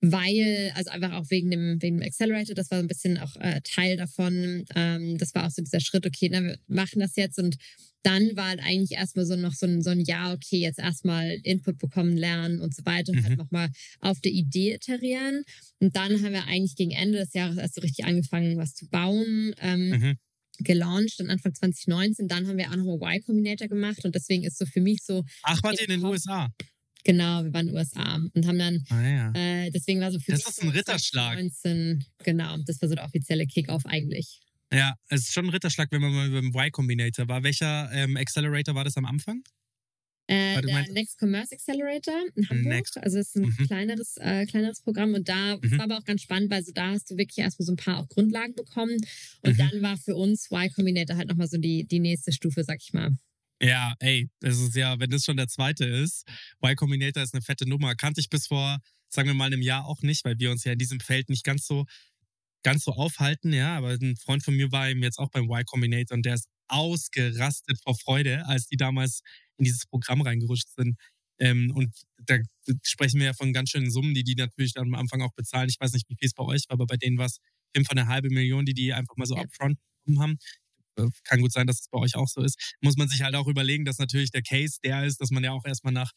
weil, also einfach auch wegen dem, wegen dem Accelerator, das war so ein bisschen auch äh, Teil davon. Ähm, das war auch so dieser Schritt, okay, na, wir machen das jetzt und dann war halt eigentlich erstmal so noch so ein, so ein Jahr, okay, jetzt erstmal Input bekommen, lernen und so weiter und halt Mhm. nochmal auf der Idee iterieren. Und dann haben wir eigentlich gegen Ende des Jahres erst so richtig angefangen, was zu bauen. Ähm, Mhm. gelauncht und Anfang 2019. Dann haben wir auch nochmal Y Combinator gemacht und deswegen ist so für mich so, Ach, wart ihr in den Hip-Hop. USA? Genau, wir waren in den USA und haben dann, Ah ja. äh, deswegen war so für Das ist ein Ritterschlag. 2019, genau, das war so der offizielle Kickoff eigentlich. Ja, es ist schon ein Ritterschlag, wenn man mal beim Y Combinator war. Welcher ähm, Accelerator war das am Anfang? Äh, der meinst- Next Commerce Accelerator in Hamburg. Next. Also es ist ein Mhm. kleineres, äh, kleineres Programm und da Mhm. war aber auch ganz spannend, weil so da hast du wirklich erstmal so ein paar auch Grundlagen bekommen. Und Mhm. dann war für uns Y Combinator halt nochmal so die, die nächste Stufe, sag ich mal. Ja, ey, das ist ja, wenn das schon der zweite ist, Y Combinator ist eine fette Nummer. Kannte ich bis vor, sagen wir mal, einem Jahr auch nicht, weil wir uns ja in diesem Feld nicht ganz so, ganz so aufhalten, ja. Aber ein Freund von mir war eben jetzt auch beim Y Combinator und der ist ausgerastet vor Freude, als die damals in dieses Programm reingerutscht sind. Ähm, und da sprechen wir ja von ganz schönen Summen, die die natürlich dann am Anfang auch bezahlen. Ich weiß nicht, wie viel es bei euch war, aber bei denen war es auf eine halbe Million, die die einfach mal so Ja. upfront bekommen haben. Kann gut sein, dass es bei euch auch so ist. Muss man sich halt auch überlegen, dass natürlich der Case der ist, dass man ja auch erstmal nach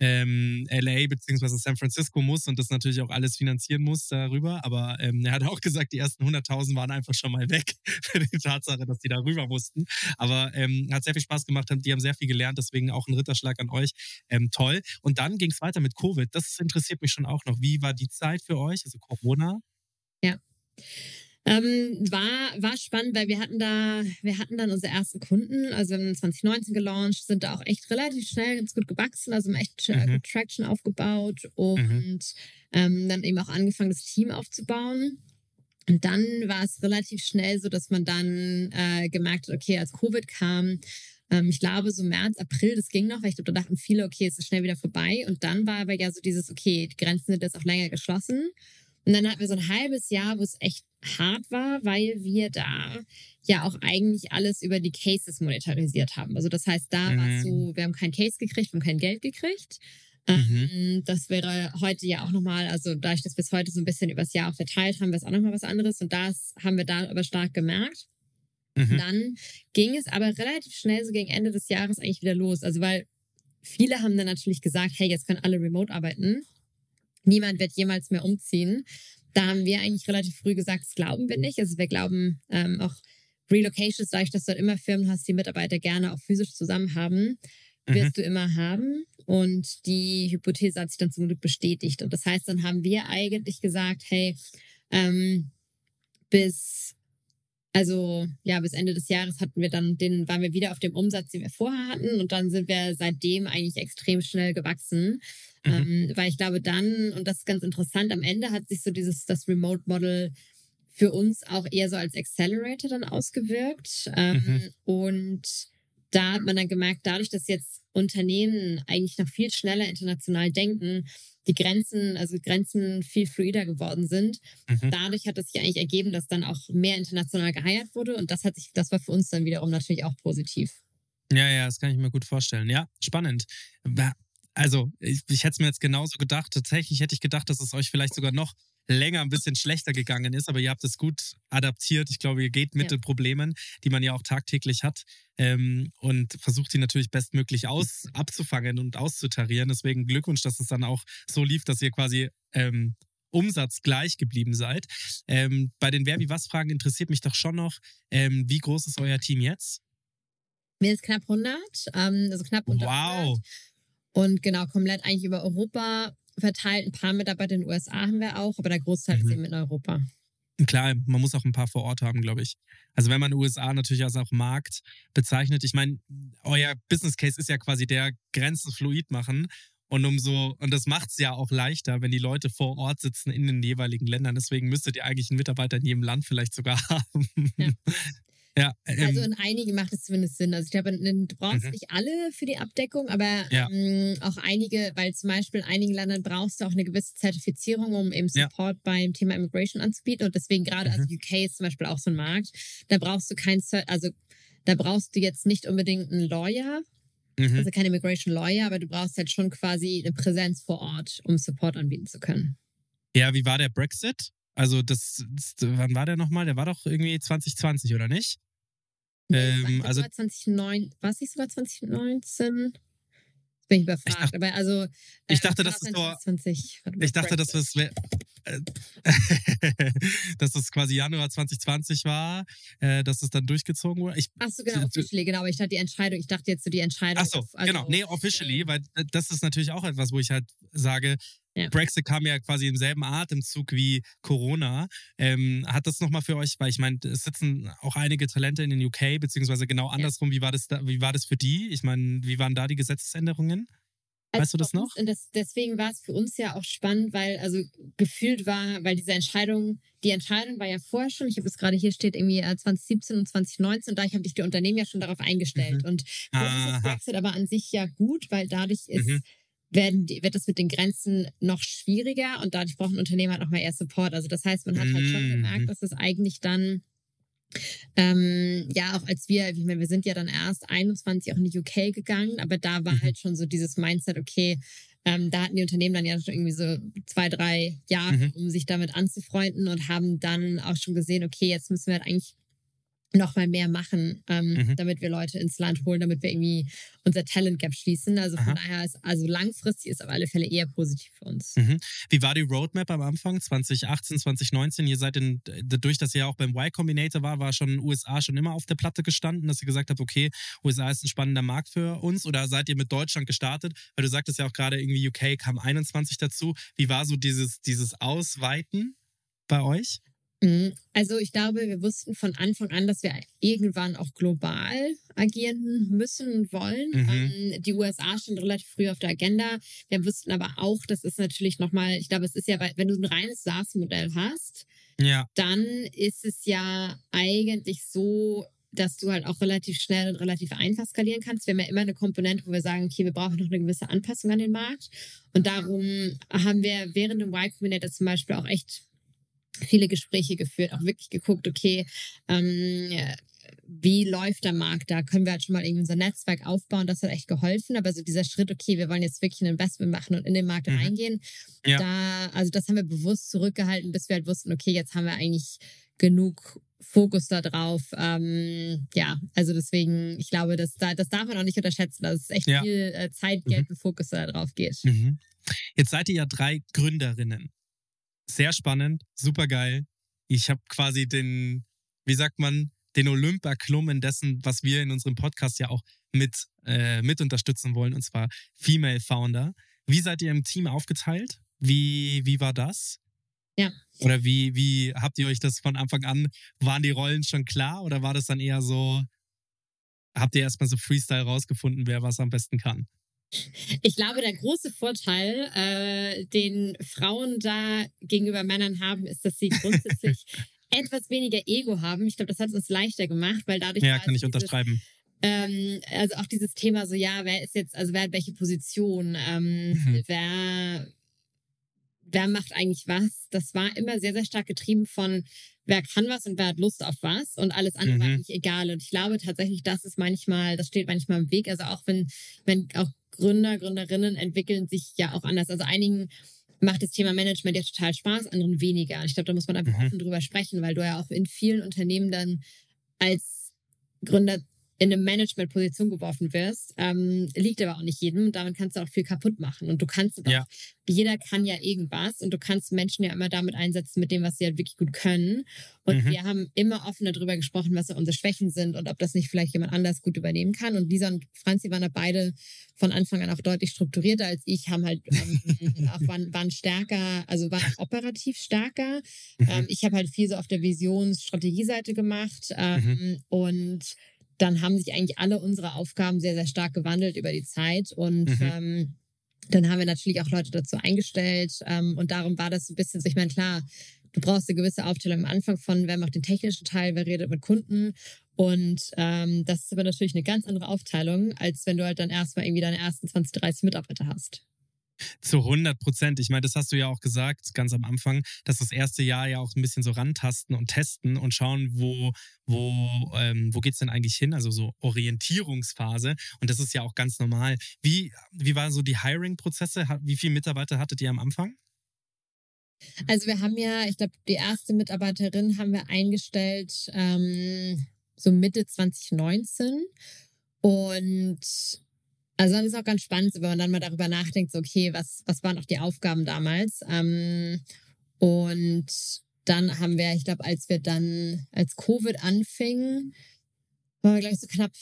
ähm, LA beziehungsweise San Francisco muss und das natürlich auch alles finanzieren muss darüber. Aber ähm, er hat auch gesagt, die ersten 100.000 waren einfach schon mal weg für die Tatsache, dass die da rüber mussten. Aber ähm, hat sehr viel Spaß gemacht, die haben sehr viel gelernt, deswegen auch ein Ritterschlag an euch. Ähm, toll. Und dann ging es weiter mit Covid. Das interessiert mich schon auch noch. Wie war die Zeit für euch? Also Corona? Ähm, war, war spannend, weil wir hatten da, wir hatten dann unsere ersten Kunden, also wir haben 2019 gelauncht, sind da auch echt relativ schnell ganz gut gewachsen, also haben echt äh, Mhm. Traction aufgebaut und ähm, dann eben auch angefangen, das Team aufzubauen. Und dann war es relativ schnell so, dass man dann äh, gemerkt hat, okay, als Covid kam, ähm, ich glaube so März, April, das ging noch, weil ich glaube, da dachten viele, okay, es ist schnell wieder vorbei. Und dann war aber ja so dieses, okay, die Grenzen sind jetzt auch länger geschlossen. Und dann hatten wir so ein halbes Jahr, wo es echt hart war, weil wir da ja auch eigentlich alles über die Cases monetarisiert haben. Also das heißt, da war es Mhm. so, wir haben kein Case gekriegt, wir haben kein Geld gekriegt. Ähm, das wäre heute ja auch nochmal, also dadurch, dass wir es heute so ein bisschen übers Jahr auch verteilt haben, wäre es auch nochmal was anderes. Und das haben wir da aber stark gemerkt. Mhm. Dann ging es aber relativ schnell so gegen Ende des Jahres eigentlich wieder los. Also weil viele haben dann natürlich gesagt, hey, jetzt können alle remote arbeiten. Niemand wird jemals mehr umziehen. Da haben wir eigentlich relativ früh gesagt, das glauben wir nicht. Also wir glauben ähm, auch Relocations, dadurch, dass du halt immer Firmen hast, die Mitarbeiter gerne auch physisch zusammen haben, wirst du immer haben. Und die Hypothese hat sich dann zum Glück bestätigt. Und das heißt, dann haben wir eigentlich gesagt, hey, ähm, bis also ja, bis Ende des Jahres hatten wir dann, den waren wir wieder auf dem Umsatz, den wir vorher hatten, und dann sind wir seitdem eigentlich extrem schnell gewachsen, Mhm. ähm, weil ich glaube dann und das ist ganz interessant, am Ende hat sich so dieses das Remote Model für uns auch eher so als Accelerator dann ausgewirkt ähm, Mhm. und da hat man dann gemerkt, dadurch, dass jetzt Unternehmen eigentlich noch viel schneller international denken, die Grenzen, also Grenzen viel fluider geworden sind, Mhm. dadurch hat es sich eigentlich ergeben, dass dann auch mehr international geheiert wurde und das hat sich, das war für uns dann wiederum natürlich auch positiv. Ja, ja, das kann ich mir gut vorstellen. Ja, spannend. Also, ich, ich hätte es mir jetzt genauso gedacht. Tatsächlich hätte ich gedacht, dass es euch vielleicht sogar noch länger ein bisschen schlechter gegangen ist, aber ihr habt es gut adaptiert. Ich glaube, ihr geht mit Ja. den Problemen, die man ja auch tagtäglich hat ähm, und versucht die natürlich bestmöglich aus, abzufangen und auszutarieren. Deswegen Glückwunsch, dass es dann auch so lief, dass ihr quasi ähm, Umsatz gleich geblieben seid. Ähm, bei den Wer wie was Fragen interessiert mich doch schon noch, ähm, wie groß ist euer Team jetzt? Wir sind knapp 100, ähm, also knapp unter Wow. 100. Und genau, komplett eigentlich über Europa verteilt. Ein paar Mitarbeiter in den USA haben wir auch, aber der Großteil Mhm. ist eben in Europa. Klar, man muss auch ein paar vor Ort haben, glaube ich. Also wenn man USA natürlich als auch Markt bezeichnet, ich meine, euer Business Case ist ja quasi der Grenzen fluid machen. Und umso, und das macht es ja auch leichter, wenn die Leute vor Ort sitzen in den jeweiligen Ländern. Deswegen müsstet ihr eigentlich einen Mitarbeiter in jedem Land vielleicht sogar haben. Ja. Ja, ähm, Also in einigen macht es zumindest Sinn. Also ich glaube, du brauchst Mhm. nicht alle für die Abdeckung, aber Ja. ähm, auch einige, weil zum Beispiel in einigen Ländern brauchst du auch eine gewisse Zertifizierung, um eben Ja. Support beim Thema Immigration anzubieten. Und deswegen gerade, also Mhm. UK ist zum Beispiel auch so ein Markt, da brauchst du kein, also da brauchst du jetzt nicht unbedingt einen Lawyer, mhm. also kein Immigration Lawyer, aber du brauchst halt schon quasi eine Präsenz vor Ort, um Support anbieten zu können. ja, wie war der Brexit? Also das, das wann war der nochmal? Der war doch irgendwie 2020, oder nicht? Ähm, ich glaub, also- sogar 2009, war es nicht sogar 2019? Jetzt bin ich überfragt. dachte- aber also. ich dachte, das ist so- 2020. Warte mal, Ich dachte, dass das wär, äh, dass das quasi Januar 2020 war, äh, dass es dann durchgezogen wurde. Ich, Ach so, genau, officially, genau. Aber ich dachte, die Entscheidung, ich dachte jetzt so die Entscheidung. ach so, also- genau. Nee, officially, weil äh, das ist natürlich auch etwas, wo ich halt sage, Ja. Brexit kam ja quasi im selben Atemzug wie Corona. Ähm, hat das nochmal für euch, weil ich meine, es sitzen auch einige Talente in den UK, beziehungsweise genau andersrum, wie war das da, wie war das für die? Ich meine, wie waren da die Gesetzesänderungen? Weißt du das noch? Und das, deswegen war es für uns ja auch spannend, weil also gefühlt war, weil diese Entscheidung, die Entscheidung war ja vorher schon, ich habe es gerade hier steht, irgendwie äh, 2017 und 2019 und da habe ich die Unternehmen ja schon darauf eingestellt. Und für uns ist Brexit aber an sich ja gut, weil dadurch ist, Mhm. Werden die, wird es mit den Grenzen noch schwieriger und dadurch brauchen Unternehmen halt nochmal eher Support. Also das heißt, man hat halt schon Mhm. gemerkt, dass es eigentlich dann ähm, ja, auch als wir, ich meine, wir sind ja dann erst 21 auch in die UK gegangen, aber da war Mhm. halt schon so dieses Mindset, okay, ähm, da hatten die Unternehmen dann ja schon irgendwie so zwei, drei Jahre, Mhm. um sich damit anzufreunden und haben dann auch schon gesehen, okay, jetzt müssen wir halt eigentlich noch mal mehr machen, ähm, Mhm. damit wir Leute ins Land holen, damit wir irgendwie unser Talent Gap schließen. Also von Aha. daher ist, also langfristig ist auf alle Fälle eher positiv für uns. Mhm. Wie war die Roadmap am Anfang, 2018, 2019? Ihr seid in, dadurch, dass ihr ja auch beim Y Combinator war, war schon USA schon immer auf der Platte gestanden, dass ihr gesagt habt, okay, USA ist ein spannender Markt für uns oder seid ihr mit Deutschland gestartet? Weil du sagtest ja auch gerade irgendwie UK kam 21 dazu. Wie war so dieses, dieses Ausweiten bei euch? Mhm. Also ich glaube, wir wussten von Anfang an, dass wir irgendwann auch global agieren müssen und wollen. Mhm. Ähm, die USA stand relativ früh auf der Agenda. Wir wussten aber auch, das ist natürlich nochmal, ich glaube, es ist ja, wenn du ein reines SaaS-Modell hast, Ja. dann ist es ja eigentlich so, dass du halt auch relativ schnell und relativ einfach skalieren kannst. Wir haben ja immer eine Komponente, wo wir sagen, okay, wir brauchen noch eine gewisse Anpassung an den Markt. Und darum haben wir während dem Y Combinator zum Beispiel auch echt viele Gespräche geführt, auch wirklich geguckt, okay, ähm, wie läuft der Markt da? Können wir halt schon mal irgendwie unser Netzwerk aufbauen? Das hat echt geholfen. Aber so dieser Schritt, okay, wir wollen jetzt wirklich ein Investment machen und in den Markt Mhm. reingehen, Ja. da, also das haben wir bewusst zurückgehalten, bis wir halt wussten, okay, jetzt haben wir eigentlich genug Fokus da drauf. Ähm, ja, also deswegen, ich glaube, das, da- das darf man auch nicht unterschätzen, dass es echt Ja. viel äh, Zeit, Geld und Fokus da drauf geht. Mhm. Jetzt seid ihr ja drei Gründerinnen. Sehr spannend, super geil. Ich habe quasi den, wie sagt man, den Olympia erklommen dessen, was wir in unserem Podcast ja auch mit, äh, mit unterstützen wollen, und zwar Female Founder. Wie seid ihr im Team aufgeteilt? Wie, wie war das? Ja. Oder wie, wie habt ihr euch das von Anfang an, waren die Rollen schon klar oder war das dann eher so, habt ihr erstmal so Freestyle rausgefunden, wer was am besten kann? Ich glaube, der große Vorteil, äh, den Frauen da gegenüber Männern haben, ist, dass sie grundsätzlich etwas weniger Ego haben. Ich glaube, das hat es uns leichter gemacht, weil dadurch Ja, war kann ich dieses, unterschreiben. Ähm, also auch dieses Thema so, ja, wer ist jetzt, also wer hat welche Position, ähm, Mhm. wer, wer macht eigentlich was? Das war immer sehr, sehr stark getrieben von, wer kann was und wer hat Lust auf was und alles andere war Mhm. eigentlich egal. Und ich glaube tatsächlich, das ist manchmal, das steht manchmal im Weg. Also auch wenn, wenn auch Gründer, Gründerinnen entwickeln sich ja auch anders. Also einigen macht das Thema Management ja total Spaß, anderen weniger. Und ich glaube, da muss man einfach Mhm. offen drüber sprechen, weil du ja auch in vielen Unternehmen dann als Gründer in eine Management-Position geworfen wirst, ähm, liegt aber auch nicht jedem. Und damit kannst du auch viel kaputt machen. Und du kannst ja. auch, jeder kann ja irgendwas und du kannst Menschen ja immer damit einsetzen, mit dem, was sie halt wirklich gut können. Und mhm. wir haben immer offen darüber gesprochen, was unsere Schwächen sind und ob das nicht vielleicht jemand anders gut übernehmen kann. Und Lisa und Franzi waren da beide von Anfang an auch deutlich strukturierter als ich, haben halt ähm, auch waren, waren stärker, also waren operativ stärker. Mhm. Ähm, ich habe halt viel so auf der Visions-Strategieseite gemacht ähm, mhm. und dann haben sich eigentlich alle unsere Aufgaben sehr, sehr stark gewandelt über die Zeit und mhm. ähm, dann haben wir natürlich auch Leute dazu eingestellt ähm, und darum war das so ein bisschen so, ich meine, klar, du brauchst eine gewisse Aufteilung am Anfang von, wer macht den technischen Teil, wer redet mit Kunden und ähm, das ist aber natürlich eine ganz andere Aufteilung, als wenn du halt dann erstmal irgendwie deine ersten 20, 30 Mitarbeiter hast. Zu 100 Prozent. Ich meine, das hast du ja auch gesagt, ganz am Anfang, dass das erste Jahr ja auch ein bisschen so rantasten und testen und schauen, wo, wo, ähm, wo geht's denn eigentlich hin? Also so Orientierungsphase. Und das ist ja auch ganz normal. Wie, wie waren so die Hiring-Prozesse? Wie viele Mitarbeiter hattet ihr am Anfang? Also wir haben ja, ich glaube, die erste Mitarbeiterin haben wir eingestellt ähm, so Mitte 2019. Und also dann ist auch ganz spannend, wenn man dann mal darüber nachdenkt, so, okay, was, was waren auch die Aufgaben damals? Ähm, und dann haben wir, ich glaube, als wir dann, als Covid anfing, waren wir, glaube ich, so knapp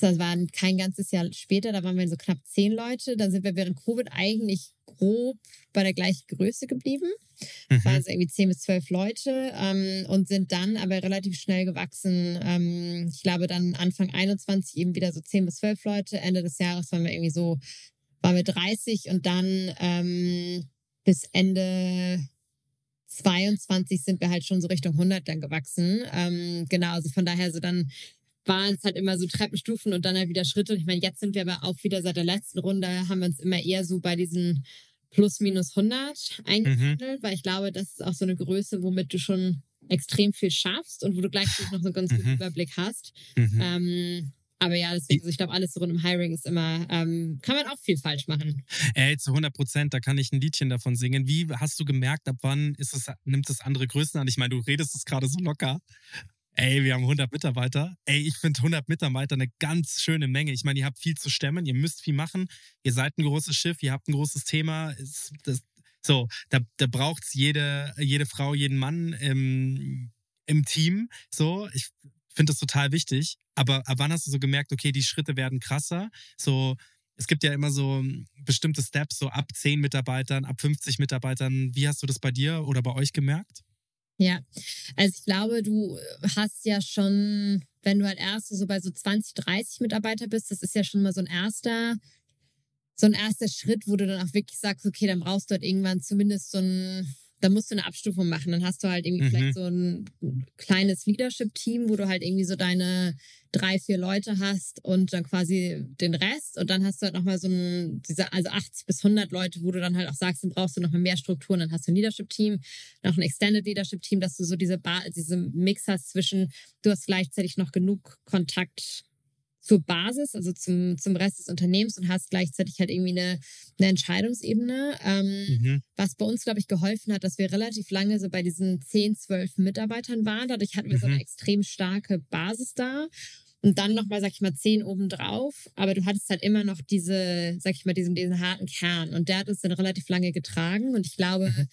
das war kein ganzes Jahr später, da waren wir so knapp zehn Leute. Dann sind wir während Covid eigentlich grob bei der gleichen Größe geblieben. Mhm. Waren so irgendwie zehn bis zwölf Leute ähm, und sind dann aber relativ schnell gewachsen. Ähm, ich glaube, dann Anfang 21 eben wieder so zehn bis zwölf Leute. Ende des Jahres waren wir irgendwie so, waren wir 30 und dann ähm, bis Ende 22 sind wir halt schon so Richtung 100 dann gewachsen. Ähm, genau, also von daher so dann waren es halt immer so Treppenstufen und dann halt wieder Schritte. Und ich meine, jetzt sind wir aber auch wieder seit der letzten Runde, haben wir uns immer eher so bei diesen plus minus 100 eingependelt, mhm. weil ich glaube, das ist auch so eine Größe, womit du schon extrem viel schaffst und wo du gleichzeitig noch so einen ganz guten mhm. Überblick hast. Mhm. Ähm, aber ja, deswegen, also ich glaube, alles so rund um Hiring ist immer, ähm, kann man auch viel falsch machen. Ey, zu 100 Prozent, da kann ich ein Liedchen davon singen. Wie hast du gemerkt, ab wann ist es, nimmt es andere Größen an? Ich meine, du redest es gerade so locker, Ey, wir haben 100 Mitarbeiter. Ey, ich finde 100 Mitarbeiter eine ganz schöne Menge. Ich meine, ihr habt viel zu stemmen, ihr müsst viel machen. Ihr seid ein großes Schiff, ihr habt ein großes Thema. Das, so, da, da braucht es jede, jede Frau, jeden Mann im, im Team. So, ich finde das total wichtig. Aber ab wann hast du so gemerkt, okay, die Schritte werden krasser? So, es gibt ja immer so bestimmte Steps, so ab 10 Mitarbeitern, ab 50 Mitarbeitern. Wie hast du das bei dir oder bei euch gemerkt? Ja, also ich glaube, du hast ja schon, wenn du halt erst so bei so 20, 30 Mitarbeiter bist, das ist ja schon mal so ein erster, so ein erster Schritt, wo du dann auch wirklich sagst, okay, dann brauchst du halt irgendwann zumindest so ein da musst du eine Abstufung machen. Dann hast du halt irgendwie mhm. vielleicht so ein kleines Leadership-Team, wo du halt irgendwie so deine drei, vier Leute hast und dann quasi den Rest. Und dann hast du halt nochmal so ein, diese, also 80 bis 100 Leute, wo du dann halt auch sagst, dann brauchst du nochmal mehr Strukturen. Dann hast du ein Leadership-Team, noch ein Extended Leadership-Team, dass du so diese, ba diese Mix hast zwischen, du hast gleichzeitig noch genug Kontakt zur Basis, also zum, zum Rest des Unternehmens und hast gleichzeitig halt irgendwie eine, eine Entscheidungsebene. Ähm, mhm. Was bei uns, glaube ich, geholfen hat, dass wir relativ lange so bei diesen 10, 12 Mitarbeitern waren. Dadurch hatten wir mhm. so eine mhm. extrem starke Basis da. Und dann nochmal, sag ich mal, 10 obendrauf. Aber du hattest halt immer noch diese, sag ich mal, diesen, diesen harten Kern. Und der hat uns dann relativ lange getragen. Und ich glaube, mhm.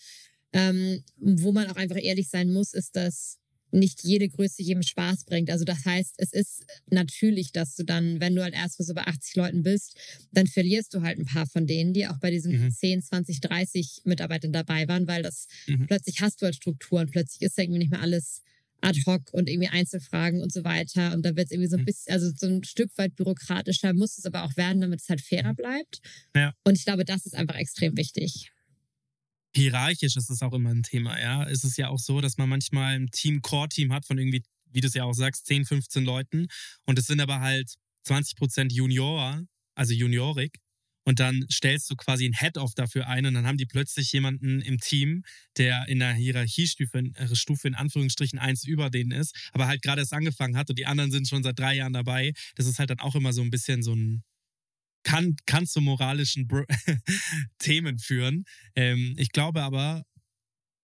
ähm, wo man auch einfach ehrlich sein muss, ist, dass nicht jede Größe jedem Spaß bringt. Also das heißt, es ist natürlich, dass du dann, wenn du halt erst so bei 80 Leuten bist, dann verlierst du halt ein paar von denen, die auch bei diesen mhm. 10, 20, 30 Mitarbeitern dabei waren, weil das mhm. plötzlich hast du halt Strukturen, plötzlich ist irgendwie nicht mehr alles ad hoc und irgendwie Einzelfragen und so weiter. Und da wird es irgendwie so ein mhm. bisschen, also so ein Stück weit bürokratischer, muss es aber auch werden, damit es halt fairer bleibt. Ja. Und ich glaube, das ist einfach extrem wichtig hierarchisch ist es auch immer ein Thema, ja. Es ist ja auch so, dass man manchmal ein Team-Core-Team hat von irgendwie, wie du es ja auch sagst, 10, 15 Leuten und es sind aber halt 20 Prozent Junior, also Juniorik. Und dann stellst du quasi ein Head-Off dafür ein und dann haben die plötzlich jemanden im Team, der in der Hierarchiestufe äh, Stufe in Anführungsstrichen eins über denen ist, aber halt gerade erst angefangen hat und die anderen sind schon seit drei Jahren dabei. Das ist halt dann auch immer so ein bisschen so ein, kann, kann zu moralischen Themen führen. Ähm, ich glaube aber,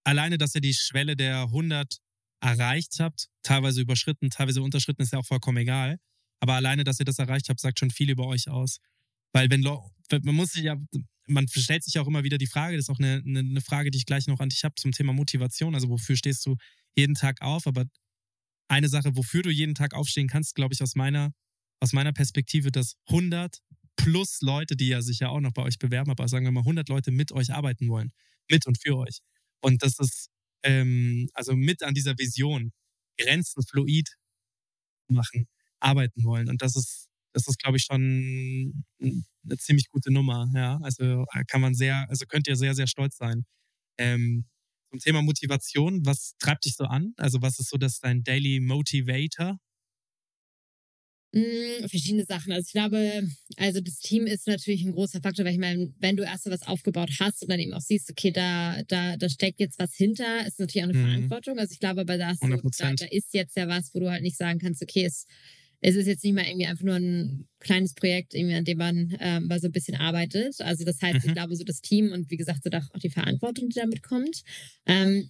alleine, dass ihr die Schwelle der 100 erreicht habt, teilweise überschritten, teilweise unterschritten, ist ja auch vollkommen egal. Aber alleine, dass ihr das erreicht habt, sagt schon viel über euch aus. Weil wenn man muss sich ja, man stellt sich auch immer wieder die Frage, das ist auch eine, eine, eine Frage, die ich gleich noch an dich habe zum Thema Motivation. Also wofür stehst du jeden Tag auf? Aber eine Sache, wofür du jeden Tag aufstehen kannst, glaube ich, aus meiner, aus meiner Perspektive, dass 100 plus Leute, die ja sich ja auch noch bei euch bewerben, aber sagen wir mal 100 Leute mit euch arbeiten wollen. Mit und für euch. Und das ist ähm, also mit an dieser Vision, Grenzen fluid machen, arbeiten wollen. Und das ist, das ist, glaube ich, schon eine ziemlich gute Nummer. Ja, also äh, kann man sehr, also könnt ihr sehr, sehr stolz sein. Ähm, zum Thema Motivation, was treibt dich so an? Also was ist so das dein Daily Motivator? Mm, verschiedene Sachen. Also ich glaube, also das Team ist natürlich ein großer Faktor, weil ich meine, wenn du erst was aufgebaut hast und dann eben auch siehst, okay, da, da, da steckt jetzt was hinter, ist natürlich auch eine mhm. Verantwortung. Also ich glaube, aber da, da, da ist jetzt ja was, wo du halt nicht sagen kannst, okay, es, es ist jetzt nicht mal irgendwie einfach nur ein kleines Projekt, irgendwie, an dem man ähm, mal so ein bisschen arbeitet. Also das heißt, mhm. ich glaube, so das Team und wie gesagt, so auch die Verantwortung, die damit kommt. Ähm,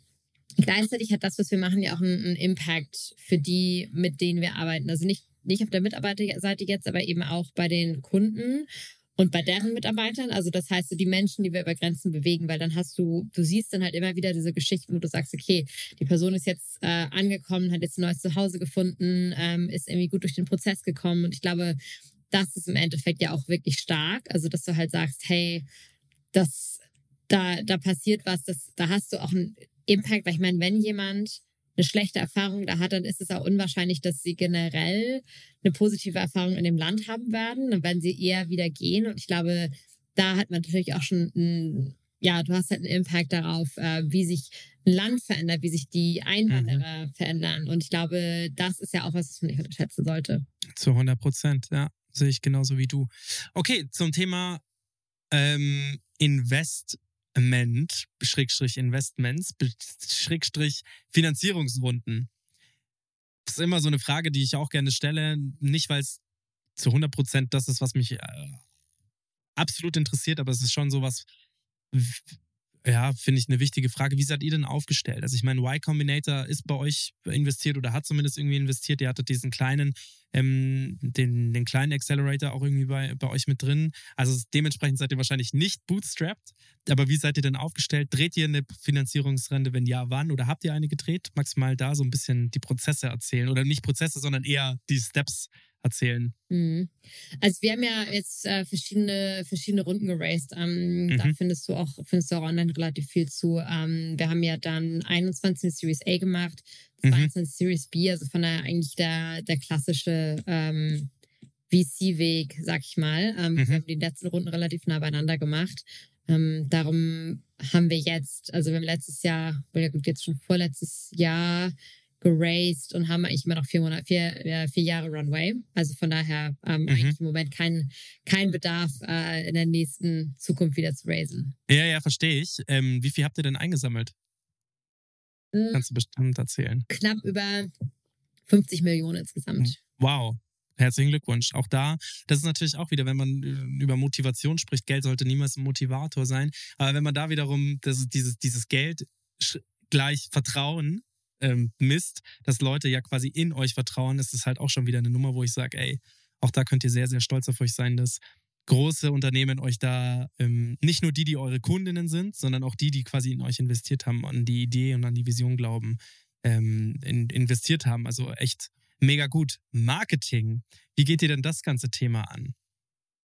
gleichzeitig hat das, was wir machen, ja auch einen, einen Impact für die, mit denen wir arbeiten. Also nicht nicht auf der Mitarbeiterseite jetzt, aber eben auch bei den Kunden und bei deren Mitarbeitern. Also das heißt, so die Menschen, die wir über Grenzen bewegen, weil dann hast du, du siehst dann halt immer wieder diese Geschichten, wo du sagst, okay, die Person ist jetzt äh, angekommen, hat jetzt ein neues Zuhause gefunden, ähm, ist irgendwie gut durch den Prozess gekommen. Und ich glaube, das ist im Endeffekt ja auch wirklich stark. Also dass du halt sagst, hey, das, da, da passiert was, das, da hast du auch einen Impact, weil ich meine, wenn jemand eine schlechte Erfahrung da hat, dann ist es auch unwahrscheinlich, dass sie generell eine positive Erfahrung in dem Land haben werden. Dann werden sie eher wieder gehen. Und ich glaube, da hat man natürlich auch schon ein, ja, du hast halt einen Impact darauf, äh, wie sich ein Land verändert, wie sich die Einwanderer mhm. verändern. Und ich glaube, das ist ja auch was, was man nicht unterschätzen sollte. Zu 100 Prozent, ja. Sehe ich genauso wie du. Okay, zum Thema ähm, Invest Investment, Schrägstrich Investments, Schrägstrich Finanzierungsrunden. Das ist immer so eine Frage, die ich auch gerne stelle. Nicht, weil es zu 100 Prozent das ist, was mich äh, absolut interessiert, aber es ist schon so was, ja, finde ich eine wichtige Frage. Wie seid ihr denn aufgestellt? Also ich meine, Y Combinator ist bei euch investiert oder hat zumindest irgendwie investiert. Ihr hattet diesen kleinen, ähm, den, den kleinen Accelerator auch irgendwie bei, bei euch mit drin. Also dementsprechend seid ihr wahrscheinlich nicht bootstrapped. Aber wie seid ihr denn aufgestellt? Dreht ihr eine Finanzierungsrente? Wenn ja, wann? Oder habt ihr eine gedreht? Magst du mal da so ein bisschen die Prozesse erzählen? Oder nicht Prozesse, sondern eher die Steps erzählen? Mhm. Also wir haben ja jetzt äh, verschiedene, verschiedene Runden geraced. Ähm, mhm. Da findest du auch, findest du auch online relativ viel zu. Ähm, wir haben ja dann 21 Series A gemacht, 22 mhm. Series B, also von der eigentlich der, der klassische ähm, VC-Weg, sag ich mal. Ähm, mhm. Wir haben die letzten Runden relativ nah beieinander gemacht. Ähm, darum haben wir jetzt, also wir haben letztes Jahr, ja gut, jetzt schon vorletztes Jahr geraced und haben eigentlich immer noch vier, Monate, vier, vier Jahre Runway. Also von daher ähm, mhm. eigentlich im Moment kein, kein Bedarf, äh, in der nächsten Zukunft wieder zu raisen. Ja, ja, verstehe ich. Ähm, wie viel habt ihr denn eingesammelt? Mhm. Kannst du bestimmt erzählen. Knapp über 50 Millionen insgesamt. Hm. Wow. Herzlichen Glückwunsch. Auch da, das ist natürlich auch wieder, wenn man äh, über Motivation spricht, Geld sollte niemals ein Motivator sein. Aber wenn man da wiederum das, dieses, dieses Geld gleich Vertrauen ähm, misst, dass Leute ja quasi in euch vertrauen, ist es halt auch schon wieder eine Nummer, wo ich sage, ey, auch da könnt ihr sehr, sehr stolz auf euch sein, dass große Unternehmen euch da ähm, nicht nur die, die eure Kundinnen sind, sondern auch die, die quasi in euch investiert haben, an die Idee und an die Vision glauben, ähm, in, investiert haben. Also echt mega gut. Marketing. Wie geht ihr denn das ganze Thema an?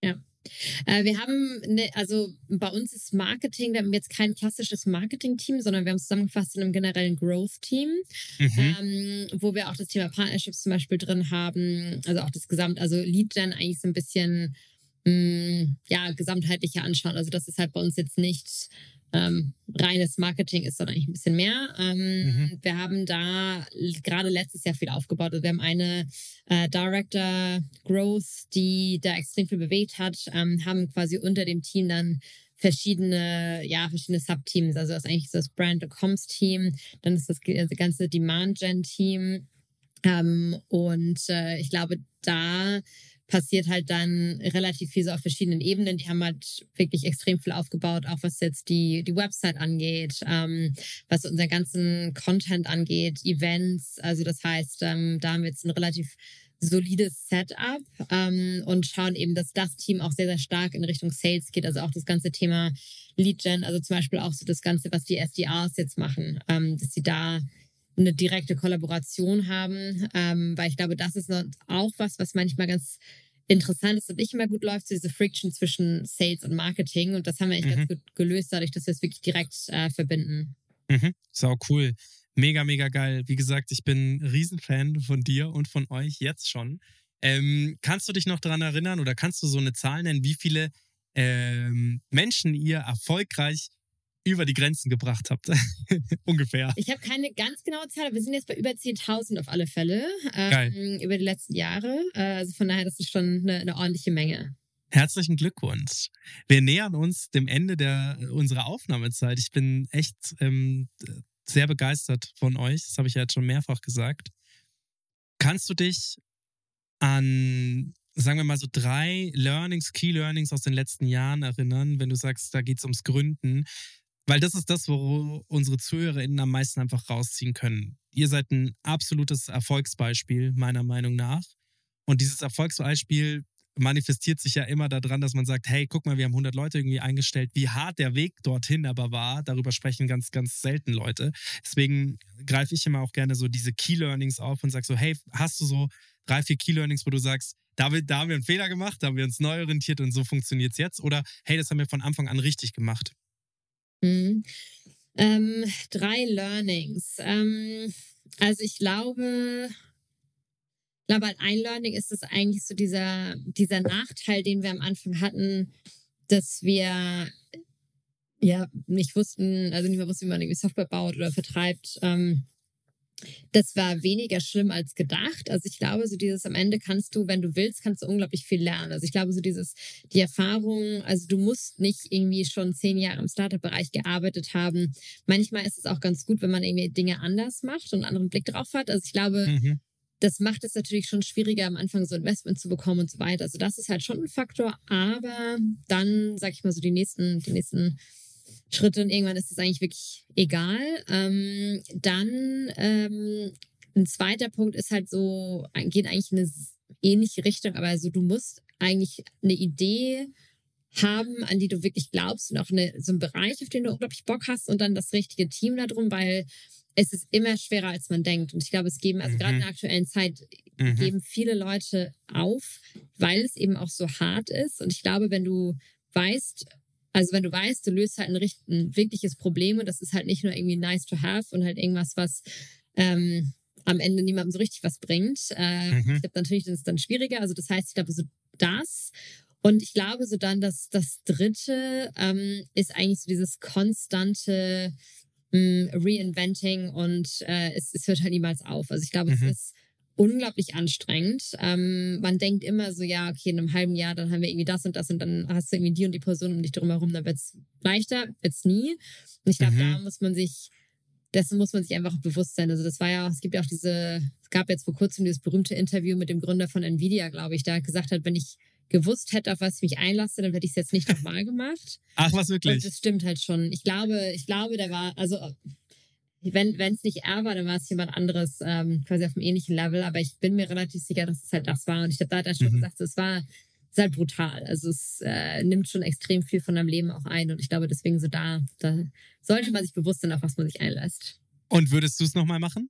Ja. Äh, wir haben, ne, also bei uns ist Marketing, wir haben jetzt kein klassisches Marketing-Team, sondern wir haben es zusammengefasst in einem generellen Growth-Team, mhm. ähm, wo wir auch das Thema Partnerships zum Beispiel drin haben, also auch das Gesamt, also Lead Gen eigentlich so ein bisschen, mh, mm, ja, gesamtheitlicher anschauen. Also das ist halt bei uns jetzt nicht ähm, reines Marketing ist, sondern eigentlich ein bisschen mehr. Ähm, mhm. Wir haben da gerade letztes Jahr viel aufgebaut. Also wir haben eine äh, Director Growth, die da extrem viel bewegt hat, ähm, haben quasi unter dem Team dann verschiedene, ja, verschiedene Subteams. Also das ist eigentlich das Brand Comms Team, dann ist das ganze Demand Gen Team. Ähm, und äh, ich glaube, da passiert halt dann relativ viel so auf verschiedenen Ebenen. Die haben halt wirklich extrem viel aufgebaut, auch was jetzt die, die Website angeht, ähm, was unseren ganzen Content angeht, Events. Also das heißt, ähm, da haben wir jetzt ein relativ solides Setup ähm, und schauen eben, dass das Team auch sehr, sehr stark in Richtung Sales geht. Also auch das ganze Thema Lead Gen, also zum Beispiel auch so das Ganze, was die SDRs jetzt machen, ähm, dass sie da eine direkte Kollaboration haben, ähm, weil ich glaube, das ist auch was, was manchmal ganz interessant ist und nicht immer gut läuft, so diese Friction zwischen Sales und Marketing. Und das haben wir eigentlich mhm. ganz gut gelöst, dadurch, dass wir es wirklich direkt äh, verbinden. Mhm. Sau cool. Mega, mega geil. Wie gesagt, ich bin ein Riesenfan von dir und von euch jetzt schon. Ähm, kannst du dich noch daran erinnern oder kannst du so eine Zahl nennen, wie viele ähm, Menschen ihr erfolgreich über die Grenzen gebracht habt. Ungefähr. Ich habe keine ganz genaue Zahl, aber wir sind jetzt bei über 10.000 auf alle Fälle ähm, über die letzten Jahre. Äh, also von daher, das ist schon eine, eine, ordentliche Menge. Herzlichen Glückwunsch. Wir nähern uns dem Ende der, unserer Aufnahmezeit. Ich bin echt ähm, sehr begeistert von euch. Das habe ich ja jetzt schon mehrfach gesagt. Kannst du dich an sagen wir mal so drei Learnings, Key Learnings aus den letzten Jahren erinnern, wenn du sagst, da geht es ums Gründen, weil das ist das, wo unsere ZuhörerInnen am meisten einfach rausziehen können. Ihr seid ein absolutes Erfolgsbeispiel, meiner Meinung nach. Und dieses Erfolgsbeispiel manifestiert sich ja immer daran, dass man sagt, hey, guck mal, wir haben 100 Leute irgendwie eingestellt. Wie hart der Weg dorthin aber war, darüber sprechen ganz, ganz selten Leute. Deswegen greife ich immer auch gerne so diese Key Learnings auf und sage so, hey, hast du so drei, vier Key Learnings, wo du sagst, da, da haben wir einen Fehler gemacht, da haben wir uns neu orientiert und so funktioniert es jetzt? Oder hey, das haben wir von Anfang an richtig gemacht? Mhm. Ähm, drei Learnings. Ähm, also ich glaube, glaube, halt ein Learning ist es eigentlich so dieser, dieser Nachteil, den wir am Anfang hatten, dass wir ja nicht wussten, also nicht mehr wussten, wie man irgendwie Software baut oder vertreibt. Ähm, das war weniger schlimm als gedacht. Also ich glaube, so dieses am Ende kannst du, wenn du willst, kannst du unglaublich viel lernen. Also ich glaube, so dieses, die Erfahrung, also du musst nicht irgendwie schon zehn Jahre im Startup-Bereich gearbeitet haben. Manchmal ist es auch ganz gut, wenn man irgendwie Dinge anders macht und einen anderen Blick drauf hat. Also ich glaube, mhm. das macht es natürlich schon schwieriger, am Anfang so Investment zu bekommen und so weiter. Also das ist halt schon ein Faktor. Aber dann, sag ich mal, so die nächsten, die nächsten Schritte und irgendwann ist es eigentlich wirklich egal. Ähm, dann ähm, ein zweiter Punkt ist halt so, geht eigentlich in eine ähnliche Richtung, aber also du musst eigentlich eine Idee haben, an die du wirklich glaubst und auch eine, so einen Bereich, auf den du unglaublich Bock hast und dann das richtige Team darum, weil es ist immer schwerer, als man denkt. Und ich glaube, es geben, also mhm. gerade in der aktuellen Zeit, mhm. geben viele Leute auf, weil es eben auch so hart ist. Und ich glaube, wenn du weißt, also wenn du weißt, du löst halt ein, ein wirkliches Problem und das ist halt nicht nur irgendwie nice to have und halt irgendwas, was ähm, am Ende niemandem so richtig was bringt. Äh, mhm. Ich glaube natürlich, das ist dann schwieriger. Also das heißt, ich glaube so das und ich glaube so dann, dass das Dritte ähm, ist eigentlich so dieses konstante mh, hm, Reinventing und äh, es, es hört halt niemals auf. Also ich glaube, mhm. es ist unglaublich anstrengend. Ähm, man denkt immer so, ja, okay, in einem halben Jahr, dann haben wir irgendwie das und das und dann hast du irgendwie die und die Person um dich drum herum, dann wird's leichter, wird's nie. Und ich glaube, mhm. da muss man sich, dessen muss man sich einfach bewusst sein. Also das war ja, es gibt ja auch diese, es gab jetzt vor kurzem dieses berühmte Interview mit dem Gründer von Nvidia, glaube ich, der gesagt hat, wenn ich gewusst hätte, auf was ich mich einlasse, dann hätte ich es jetzt nicht nochmal gemacht. Ach, was wirklich? Und das stimmt halt schon. Ich glaube, ich glaube, der war, also wenn es nicht er war, dann war es jemand anderes ähm, quasi auf einem ähnlichen Level. Aber ich bin mir relativ sicher, dass es halt das war. Und ich habe da hat er schon mhm. gesagt, es war ist halt brutal. Also es äh, nimmt schon extrem viel von deinem Leben auch ein. Und ich glaube, deswegen so da, da sollte man sich bewusst sein, auf was man sich einlässt. Und würdest du es nochmal machen?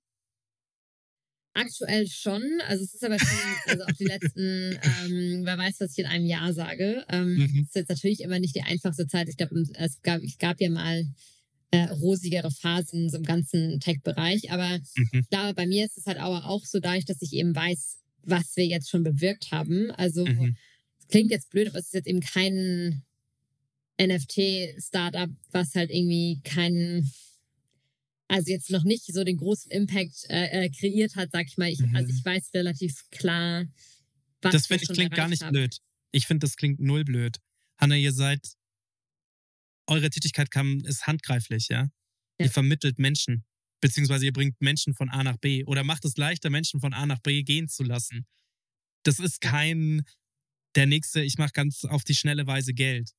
Aktuell schon. Also es ist aber schon, also auch die letzten, ähm, wer weiß, was ich in einem Jahr sage. Ähm, mhm. ist jetzt natürlich immer nicht die einfachste Zeit. Ich glaube, es gab, es gab ja mal äh, rosigere Phasen so im ganzen Tech-Bereich. Aber mhm. ich glaube, bei mir ist es halt aber auch so dadurch, dass ich eben weiß, was wir jetzt schon bewirkt haben. Also mhm. klingt jetzt blöd, aber es ist jetzt eben kein NFT-Startup, was halt irgendwie keinen also jetzt noch nicht so den großen Impact äh, äh kreiert hat, sag ich mal. Ich, mhm. Also ich weiß relativ klar, was Das finde ich klingt gar nicht haben. blöd. Ich finde, das klingt null blöd. Hanna, ihr seid eure Tätigkeit kam, ist handgreiflich, ja? ja? Ihr vermittelt Menschen, beziehungsweise ihr bringt Menschen von A nach B oder macht es leichter, Menschen von A nach B gehen zu lassen. Das ist kein, der nächste, ich mache ganz auf die schnelle Weise Geld.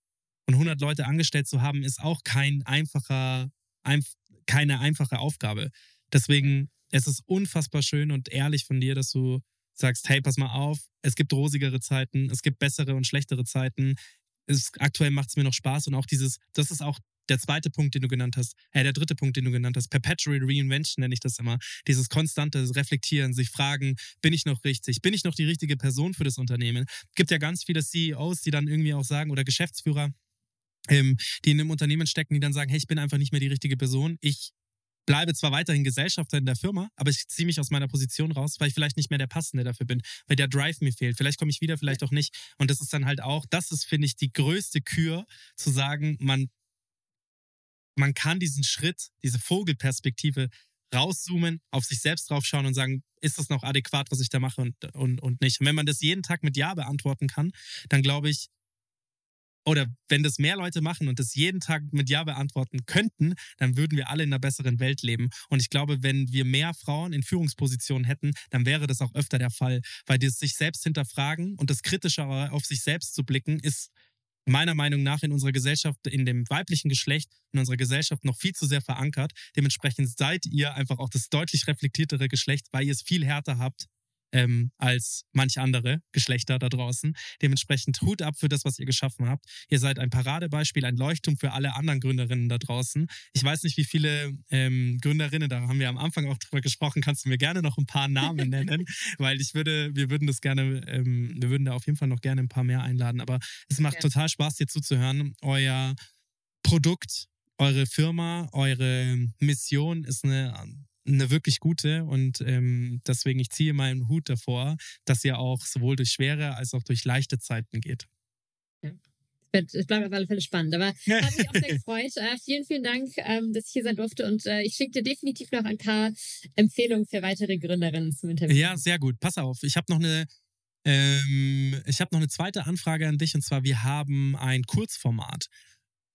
Und 100 Leute angestellt zu haben, ist auch kein einfacher, einf keine einfache Aufgabe. Deswegen, es ist unfassbar schön und ehrlich von dir, dass du sagst, hey, pass mal auf, es gibt rosigere Zeiten, es gibt bessere und schlechtere Zeiten. Es, aktuell macht es mir noch Spaß und auch dieses, das ist auch der zweite Punkt, den du genannt hast, äh, der dritte Punkt, den du genannt hast, Perpetual Reinvention nenne ich das immer. Dieses konstante Reflektieren, sich fragen, bin ich noch richtig? Bin ich noch die richtige Person für das Unternehmen? Es gibt ja ganz viele CEOs, die dann irgendwie auch sagen, oder Geschäftsführer, ähm, die in einem Unternehmen stecken, die dann sagen, hey, ich bin einfach nicht mehr die richtige Person. Ich bleibe zwar weiterhin Gesellschafter in der Firma, aber ich ziehe mich aus meiner Position raus, weil ich vielleicht nicht mehr der Passende dafür bin, weil der Drive mir fehlt. Vielleicht komme ich wieder, vielleicht auch nicht. Und das ist dann halt auch, das ist, finde ich, die größte Kür, zu sagen, man, man kann diesen Schritt, diese Vogelperspektive rauszoomen, auf sich selbst draufschauen und sagen, ist das noch adäquat, was ich da mache und, und, und nicht. Und wenn man das jeden Tag mit Ja beantworten kann, dann glaube ich, oder wenn das mehr Leute machen und das jeden Tag mit Ja beantworten könnten, dann würden wir alle in einer besseren Welt leben. Und ich glaube, wenn wir mehr Frauen in Führungspositionen hätten, dann wäre das auch öfter der Fall, weil das sich selbst hinterfragen und das Kritische auf sich selbst zu blicken, ist meiner Meinung nach in unserer Gesellschaft, in dem weiblichen Geschlecht, in unserer Gesellschaft noch viel zu sehr verankert. Dementsprechend seid ihr einfach auch das deutlich reflektiertere Geschlecht, weil ihr es viel härter habt, ähm, als manche andere Geschlechter da draußen. Dementsprechend Hut ab für das, was ihr geschaffen habt. Ihr seid ein Paradebeispiel, ein Leuchtturm für alle anderen Gründerinnen da draußen. Ich weiß nicht, wie viele ähm, Gründerinnen, da haben wir am Anfang auch drüber gesprochen, kannst du mir gerne noch ein paar Namen nennen, weil ich würde, wir würden das gerne, ähm, wir würden da auf jeden Fall noch gerne ein paar mehr einladen. Aber es macht ja. total Spaß, dir zuzuhören. Euer Produkt, eure Firma, eure Mission ist eine eine wirklich gute und ähm, deswegen ich ziehe meinen Hut davor, dass ihr auch sowohl durch schwere als auch durch leichte Zeiten geht. Ja. Es bleibt auf alle Fälle spannend. Aber hat mich auch sehr gefreut. Äh, vielen, vielen Dank, ähm, dass ich hier sein durfte. Und äh, ich schicke dir definitiv noch ein paar Empfehlungen für weitere Gründerinnen zum Interview. Ja, sehr gut. Pass auf. Ich habe noch eine ähm, ich habe noch eine zweite Anfrage an dich und zwar, wir haben ein Kurzformat.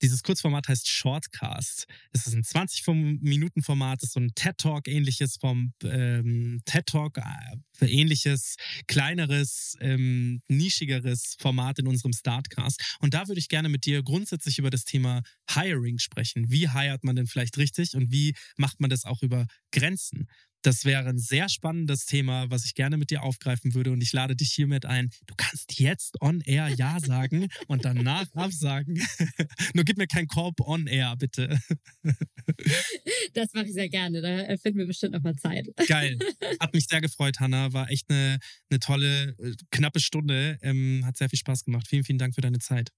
Dieses Kurzformat heißt Shortcast. Es ist ein 20-Minuten-Format, ist so ein TED-Talk-ähnliches vom ähm, TED-Talk, äh, ähnliches, kleineres, ähm, nischigeres Format in unserem Startcast. Und da würde ich gerne mit dir grundsätzlich über das Thema Hiring sprechen. Wie hiert man denn vielleicht richtig und wie macht man das auch über Grenzen? Das wäre ein sehr spannendes Thema, was ich gerne mit dir aufgreifen würde. Und ich lade dich hiermit ein. Du kannst jetzt on air Ja sagen und danach absagen. Nur gib mir kein Korb on air, bitte. das mache ich sehr gerne. Da finden wir bestimmt nochmal Zeit. Geil. Hat mich sehr gefreut, Hanna. War echt eine, eine tolle, äh, knappe Stunde. Ähm, hat sehr viel Spaß gemacht. Vielen, vielen Dank für deine Zeit.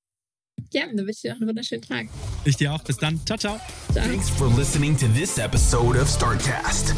Ja, dann wünsche ich dir auch einen wunderschönen Tag. Ich dir auch. Bis dann. Ciao, ciao. ciao. Thanks for listening to this episode of Startcast.